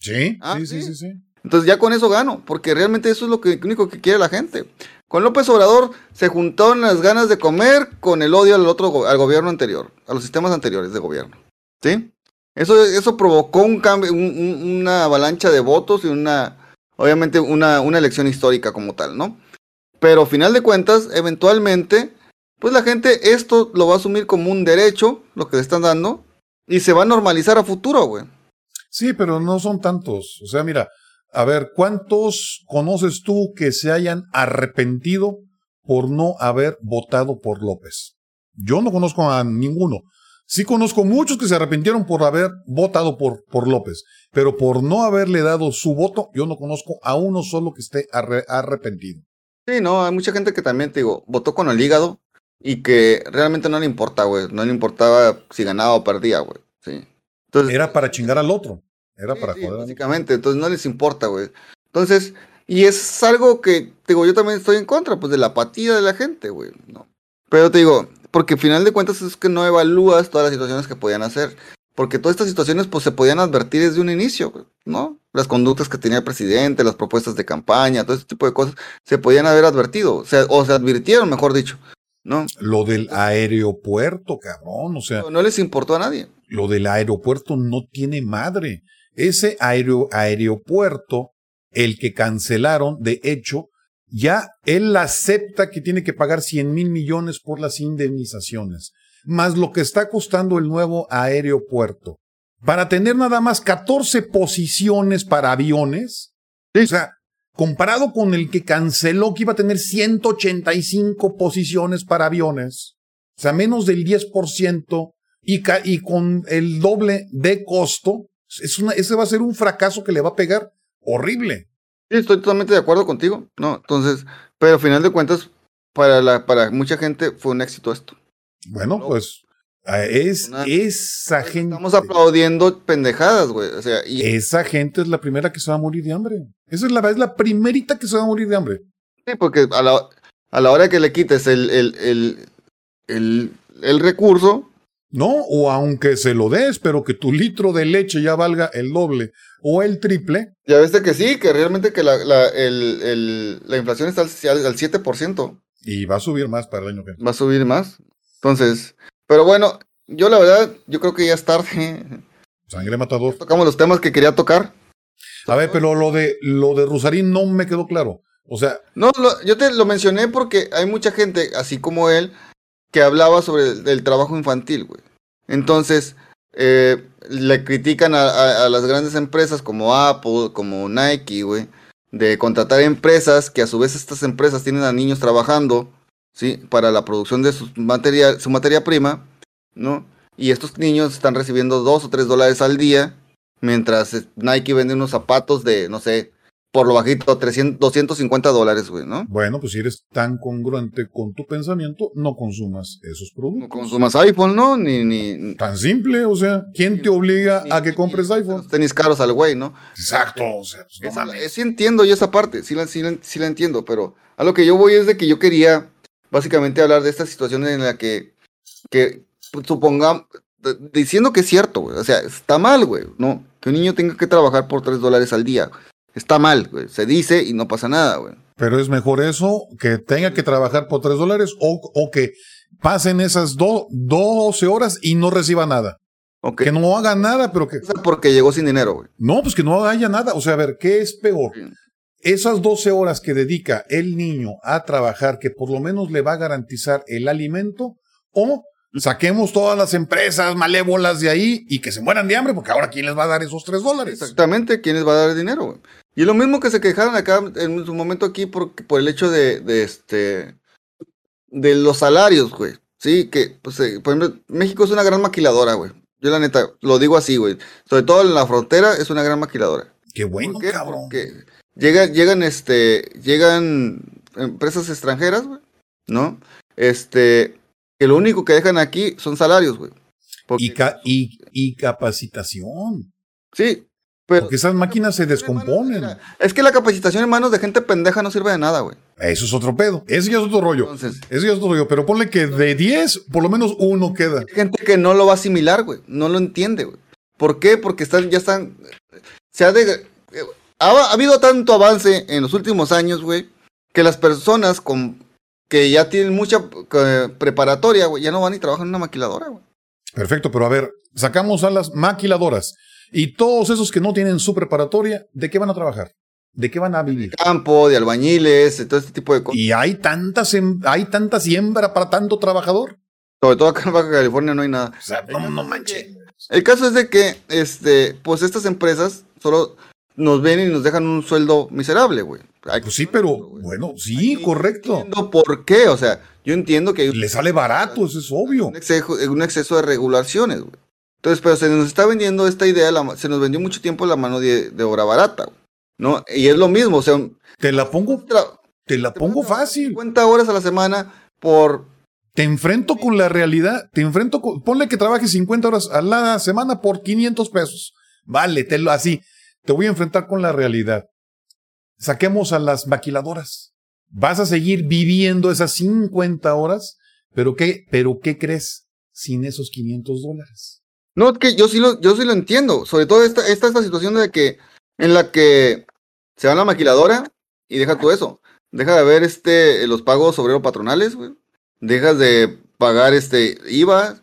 Sí, Ah, sí, sí, sí. sí, sí. Entonces ya con eso gano, porque realmente eso es lo que, único que quiere la gente. Con López Obrador se juntaron las ganas de comer con el odio al otro al gobierno anterior, a los sistemas anteriores de gobierno. ¿Sí? Eso, eso provocó un cambio, un- un- una avalancha de votos y una, obviamente, una, una elección histórica como tal, ¿no? Pero final de cuentas, eventualmente, pues la gente esto lo va a asumir como un derecho, lo que le están dando, y se va a normalizar a futuro, güey. Sí, pero no son tantos. O sea, mira, a ver, ¿cuántos conoces tú que se hayan arrepentido por no haber votado por López? Yo no conozco a ninguno. Sí conozco muchos que se arrepintieron por haber votado por, por López, pero por no haberle dado su voto, yo no conozco a uno solo que esté arre- arrepentido. Sí, no, hay mucha gente que también, te digo, votó con el hígado y que realmente no le importa, güey. No le importaba si ganaba o perdía, güey. Sí. Entonces, Era para chingar al otro. Era sí, para sí, básicamente, entonces no les importa, güey. Entonces, y es algo que, te digo, yo también estoy en contra, pues, de la apatía de la gente, güey. No. Pero te digo, porque al final de cuentas es que no evalúas todas las situaciones que podían hacer. Porque todas estas situaciones, pues, se podían advertir desde un inicio, ¿no? Las conductas que tenía el presidente, las propuestas de campaña, todo ese tipo de cosas, se podían haber advertido, o, sea, o se advirtieron, mejor dicho, ¿no? Lo del aeropuerto, cabrón. O sea, No les importó a nadie. lo del aeropuerto no tiene madre. Ese aero- aeropuerto, el que cancelaron, de hecho, ya él acepta que tiene que pagar 100 mil millones por las indemnizaciones, más lo que está costando el nuevo aeropuerto. Para tener nada más 14 posiciones para aviones, o sea, comparado con el que canceló que iba a tener 185 posiciones para aviones, o sea, menos del 10%, y, y con el doble de costo, es una, ese va a ser un fracaso que le va a pegar horrible. Sí, estoy totalmente de acuerdo contigo, ¿no? Entonces, pero al final de cuentas, para, la, para mucha gente fue un éxito esto. Bueno, No. pues eh, es Una- esa gente. Estamos aplaudiendo pendejadas, güey. O sea, y Esa gente es la primera que se va a morir de hambre. Esa es la, es la primerita que se va a morir de hambre. sí, porque a la, a la hora que le quites el, el, el, el, el recurso, No, o aunque se lo des, pero que tu litro de leche ya valga el doble o el triple. ya viste que sí, que realmente que la, la, el, el, la inflación está al, al 7%. Y va a subir más para el año que viene. Va a subir más. Entonces, pero bueno, yo la verdad, yo creo que ya es tarde. Sangre matador. Tocamos los temas que quería tocar. A ver, pero lo de lo de Rusarín no me quedó claro. O sea, No, lo- yo te lo mencioné porque hay mucha gente, así como él, que hablaba sobre el, trabajo infantil, güey. Entonces, eh, le critican a, a- a las grandes empresas como Apple, como Nike, güey, de contratar empresas que a su vez estas empresas tienen a niños trabajando, ¿sí? Para la producción de sus materia, su materia prima, ¿no? Y estos niños están recibiendo dos o tres dólares al día, mientras eh, Nike vende unos zapatos de, no sé, por lo bajito, 300, 250 dólares, güey, ¿no? Bueno, pues si eres tan congruente con tu pensamiento, no consumas esos No productos. consumas iPhone, ¿no? Ni, ni, Tan simple, o sea, ¿quién te obliga a que compres iPhone? los tenis caros al güey, ¿no? Exacto, o sea, pues, no Esa- sí entiendo yo esa parte, sí la, sí, la, sí la entiendo, pero a lo que yo voy es de que yo quería básicamente hablar de esta situación en la que, que pues, supongamos, diciendo que es cierto, güey, o sea, está mal, güey, ¿no? Que un niño tenga que trabajar por 3 dólares al día, está mal, güey, se dice y no pasa nada, güey. Pero es mejor eso que tenga que trabajar por 3 dólares o, o que pasen esas do- 12 horas y no reciba nada. Que no haga nada, pero que... porque llegó sin dinero, güey. No, pues que no haya nada. O sea, a ver, ¿qué es peor? Esas 12 horas que dedica el niño a trabajar, que por lo menos le va a garantizar el alimento, o saquemos todas las empresas malévolas de ahí y que se mueran de hambre, porque ahora ¿quién les va a dar esos 3 dólares? Exactamente, ¿quién les va a dar el dinero? güey? Y lo mismo que se quejaron acá en su momento aquí por, por el hecho de, de este de los salarios, güey. Sí, que, pues, eh, por ejemplo, México es una gran maquiladora, güey. Yo la neta, lo digo así, güey. Sobre todo en la frontera es una gran maquiladora. Qué bueno, ¿Por qué? cabrón. Porque llegan, llegan, este, llegan empresas extranjeras, güey, ¿no? Este, que lo único que dejan aquí son salarios, güey. Porque- Y, ca- y, y capacitación. sí, pero Porque esas máquinas se descomponen. Es que la capacitación en manos de gente pendeja no sirve de nada, güey. Eso es otro pedo. Ese ya es otro rollo. Entonces, Ese ya es otro rollo. Pero ponle que de 10, por lo menos uno queda. hay gente que no lo va a asimilar, güey. No lo entiende, güey. ¿Por qué? Porque están, ya están. Se ha de. eh, Ha, ha habido tanto avance en los últimos años, güey, que las personas con que ya tienen mucha preparatoria, güey, ya no van y trabajan en una maquiladora, güey. Perfecto, pero a ver, sacamos a las maquiladoras. Y todos esos que no tienen su preparatoria, ¿de qué van a trabajar? ¿De qué van a vivir? Campo, de albañiles, de todo este tipo de cosas. Y hay tanta, sem- hay tanta siembra para tanto trabajador. Sobre todo acá en Baja California no hay nada. O sea, no, no manches. El caso es de que, este, pues estas empresas solo nos ven y nos dejan un sueldo miserable, güey. Pues sí, pero bueno, sí, correcto. entiendo por qué, o sea, yo entiendo que Le sale barato, eso es obvio. un exceso, un exceso de regulaciones, güey. Entonces, pero se nos está vendiendo esta idea, la- se nos vendió mucho tiempo la mano de, de obra barata, güey, ¿no? Y es lo mismo, o sea, Te la pongo, te la te pongo fácil. 50 horas a la semana por Te enfrento con la realidad. Te enfrento con, ponle que trabajes 50 horas a la semana por 500 pesos. Vale, te lo así. Te voy a enfrentar con la realidad. Saquemos a las maquiladoras. Vas a seguir viviendo esas 50 horas, pero qué, pero qué crees sin esos 500 dólares. No, es que yo sí lo, yo sí lo entiendo. Sobre todo esta, esta, situación de que, en la que se va a la maquiladora y deja todo eso. Deja de haber este, los pagos obrero patronales, güey. Dejas de pagar este IVA.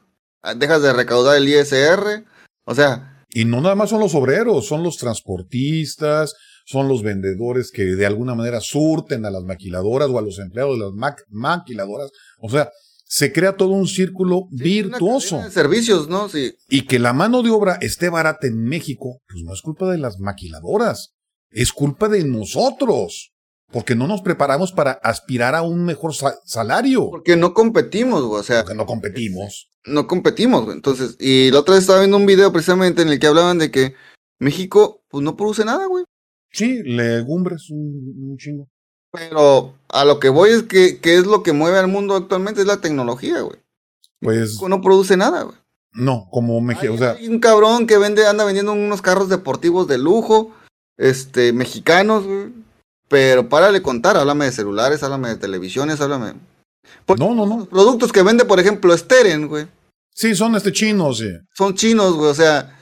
Dejas de recaudar el ISR. O sea, Y no nada más son los obreros, son los transportistas, son los vendedores que de alguna manera surten a las maquiladoras o a los empleados de las mac- maquiladoras. O sea, se crea todo un círculo virtuoso. de servicios, ¿no? Sí. Y que la mano de obra esté barata en México, pues no es culpa de las maquiladoras, es culpa de nosotros, porque no nos preparamos para aspirar a un mejor sa- salario, Porque no competimos, güey. O sea, porque no competimos. no competimos, güey. Entonces, y la otra vez estaba viendo un video precisamente en el que hablaban de que México, pues no produce nada, güey. Sí, legumbres, un, un chingo. Pero a lo que voy es que, que es lo que mueve al mundo actualmente, es la tecnología, güey. Pues México no produce nada, güey. no, como México, Hay, o sea, hay un cabrón que vende, anda vendiendo unos carros deportivos de lujo, este, mexicanos, güey. Pero párale contar, háblame de celulares, háblame de televisiones, háblame. Por- no, no, Los no. productos que vende, por ejemplo, Steren, güey. Sí, son este chinos, sí. Son chinos, güey. O sea,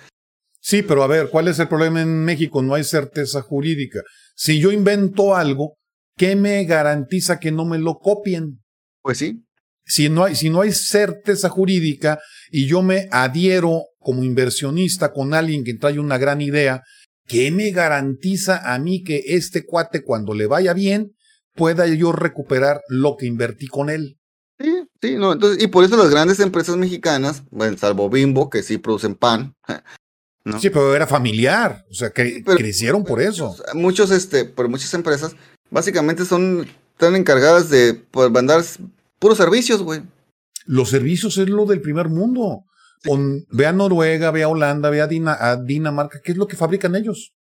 Sí, pero a ver, ¿cuál es el problema en México? No hay certeza jurídica. Si yo invento algo, ¿qué me garantiza que no me lo copien? pues sí. Si no hay, si no hay certeza jurídica y yo me adhiero como inversionista con alguien que trae una gran idea, ¿qué me garantiza a mí que este cuate cuando le vaya bien pueda yo recuperar lo que invertí con él? Sí, sí, no. Entonces, y por eso las grandes empresas mexicanas, bueno, salvo Bimbo, que sí producen pan. ¿no? Sí, pero era familiar, o sea, que Sí, pero- crecieron por eso. Muchos, este, pero muchas empresas básicamente son, están encargadas de pues, mandar puros servicios, güey. Los servicios es lo del primer mundo. Con- ve a Noruega, ve a Holanda, ve a, Dina- a Dinamarca, ¿qué es lo que fabrican ellos?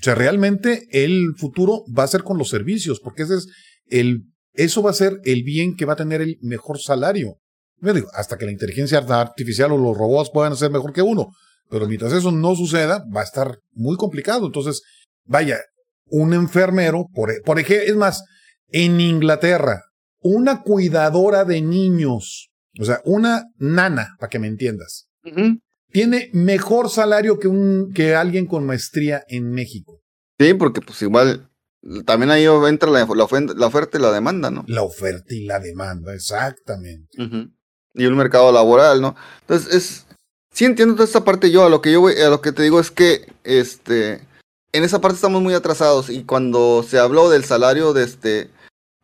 O sea, realmente el futuro va a ser con los servicios, porque ese es el, eso va a ser el bien que va a tener el mejor salario. Yo digo, hasta que la inteligencia artificial o los robots puedan ser mejor que uno. Pero mientras eso no suceda, va a estar muy complicado. Entonces, vaya, un enfermero, por, e, por ejemplo, es más, en Inglaterra, una cuidadora de niños, o sea, una nana, para que me entiendas, tiene mejor salario que un que alguien con maestría en México. Sí, porque pues igual también ahí entra la, la ofen- la oferta y la demanda, ¿no? La oferta y la demanda, exactamente. Y un mercado laboral, ¿no? Entonces, es. Sí entiendo toda esta parte yo. A lo que yo voy- a lo que te digo es que este. En esa parte estamos muy atrasados. Y cuando se habló del salario de este.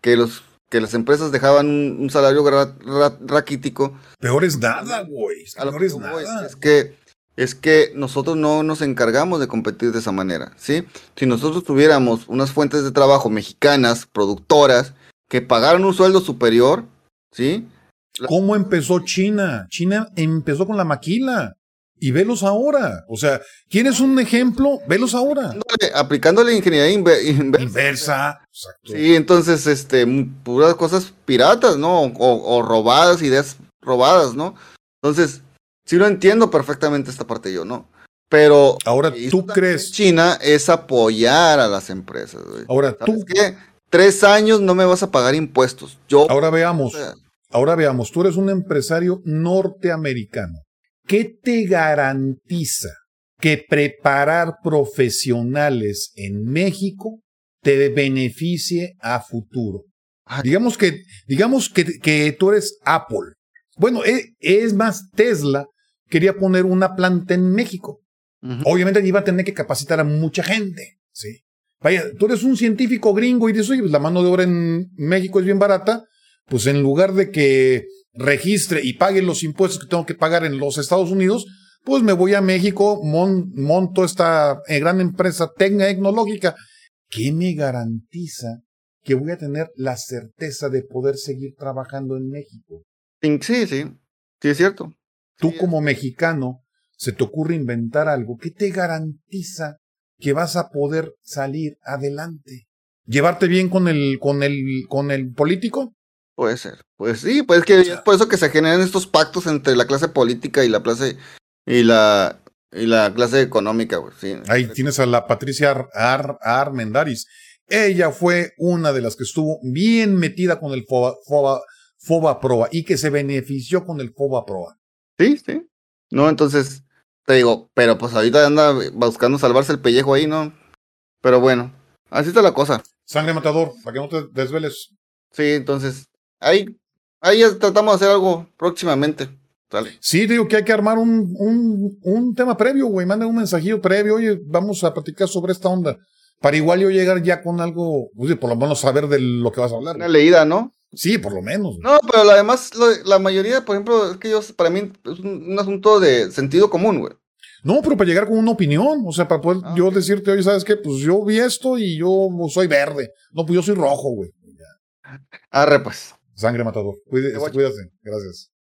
que los. Que las empresas dejaban un, un salario ra- ra- raquítico. Peor es nada, güey. Peor es nada. es que. Es que nosotros no nos encargamos de competir de esa manera, ¿sí? Si nosotros tuviéramos unas fuentes de trabajo mexicanas, productoras, que pagaran un sueldo superior, ¿sí? ¿Cómo empezó China? China empezó con la maquila. Y velos ahora. O sea, ¿quieres un ejemplo? Velos ahora. Aplicándole- aplicándole ingeniería inve- inversa. Inversa. Exacto. Sí, entonces, este, puras cosas piratas, ¿no? O, o robadas, ideas robadas, ¿no? Entonces, sí lo entiendo perfectamente esta parte yo, ¿no? Pero Ahora, ¿tú crees? China es apoyar a las empresas, güey. Ahora, tú, ¿Sabes qué? Tres años no me vas a pagar impuestos. Yo, ahora veamos. Ahora veamos, tú eres un empresario norteamericano. ¿Qué te garantiza que preparar profesionales en México te beneficie a futuro? Ay. Digamos que, digamos que, que tú eres Apple. Bueno, e- es más, Tesla quería poner una planta en México. ujú. Obviamente iba a tener que capacitar a mucha gente, ¿sí? Vaya, tú eres un científico gringo y dices, oye, pues la mano de obra en México es bien barata, pues en lugar de que registre y pague los impuestos que tengo que pagar en los Estados Unidos, pues me voy a México, mon- monto esta eh, gran empresa tecnológica. ¿Qué me garantiza que voy a tener la certeza de poder seguir trabajando en México? Sí, sí, sí, es cierto. Tú Sí, como mexicano, se te ocurre inventar algo, ¿qué te garantiza que vas a poder salir adelante? ¿Llevarte bien con el, con el, con el político? Puede ser. Pues sí, pues es que es por eso que se generan estos pactos entre la clase política y la clase y la y la clase económica, güey. Sí. Ahí tienes a la Patricia Ar, Ar- Armendaris. Ella fue una de las que estuvo bien metida con el FOBA, FOBA, FOBA Proa y que se benefició con el FOBA Proa. Sí, sí. No, entonces, te digo, pero pues ahorita anda buscando salvarse el pellejo ahí, ¿no? Pero bueno, así está la cosa. Sangre matador, para que no te desveles. Sí, entonces, ahí, ahí ya tratamos de hacer algo próximamente. Sale. Sí, digo que hay que armar un, un, un tema previo, güey. Manda un mensajillo previo. Oye, vamos a platicar sobre esta onda. Para igual yo llegar ya con algo, pues, por lo menos saber de lo que vas a hablar. Una leída, ¿no? Sí, por lo menos. güey. No, pero además, lo- la mayoría, por ejemplo, es que yo, para mí, es un, un asunto de sentido común, güey. No, pero para llegar con una opinión. O sea, para poder Ah, yo decirte, oye, ¿sabes qué? Pues yo vi esto y yo soy verde. No, pues yo soy rojo, güey. Arre, pues. Sangre matador. A- cuídate. Gracias.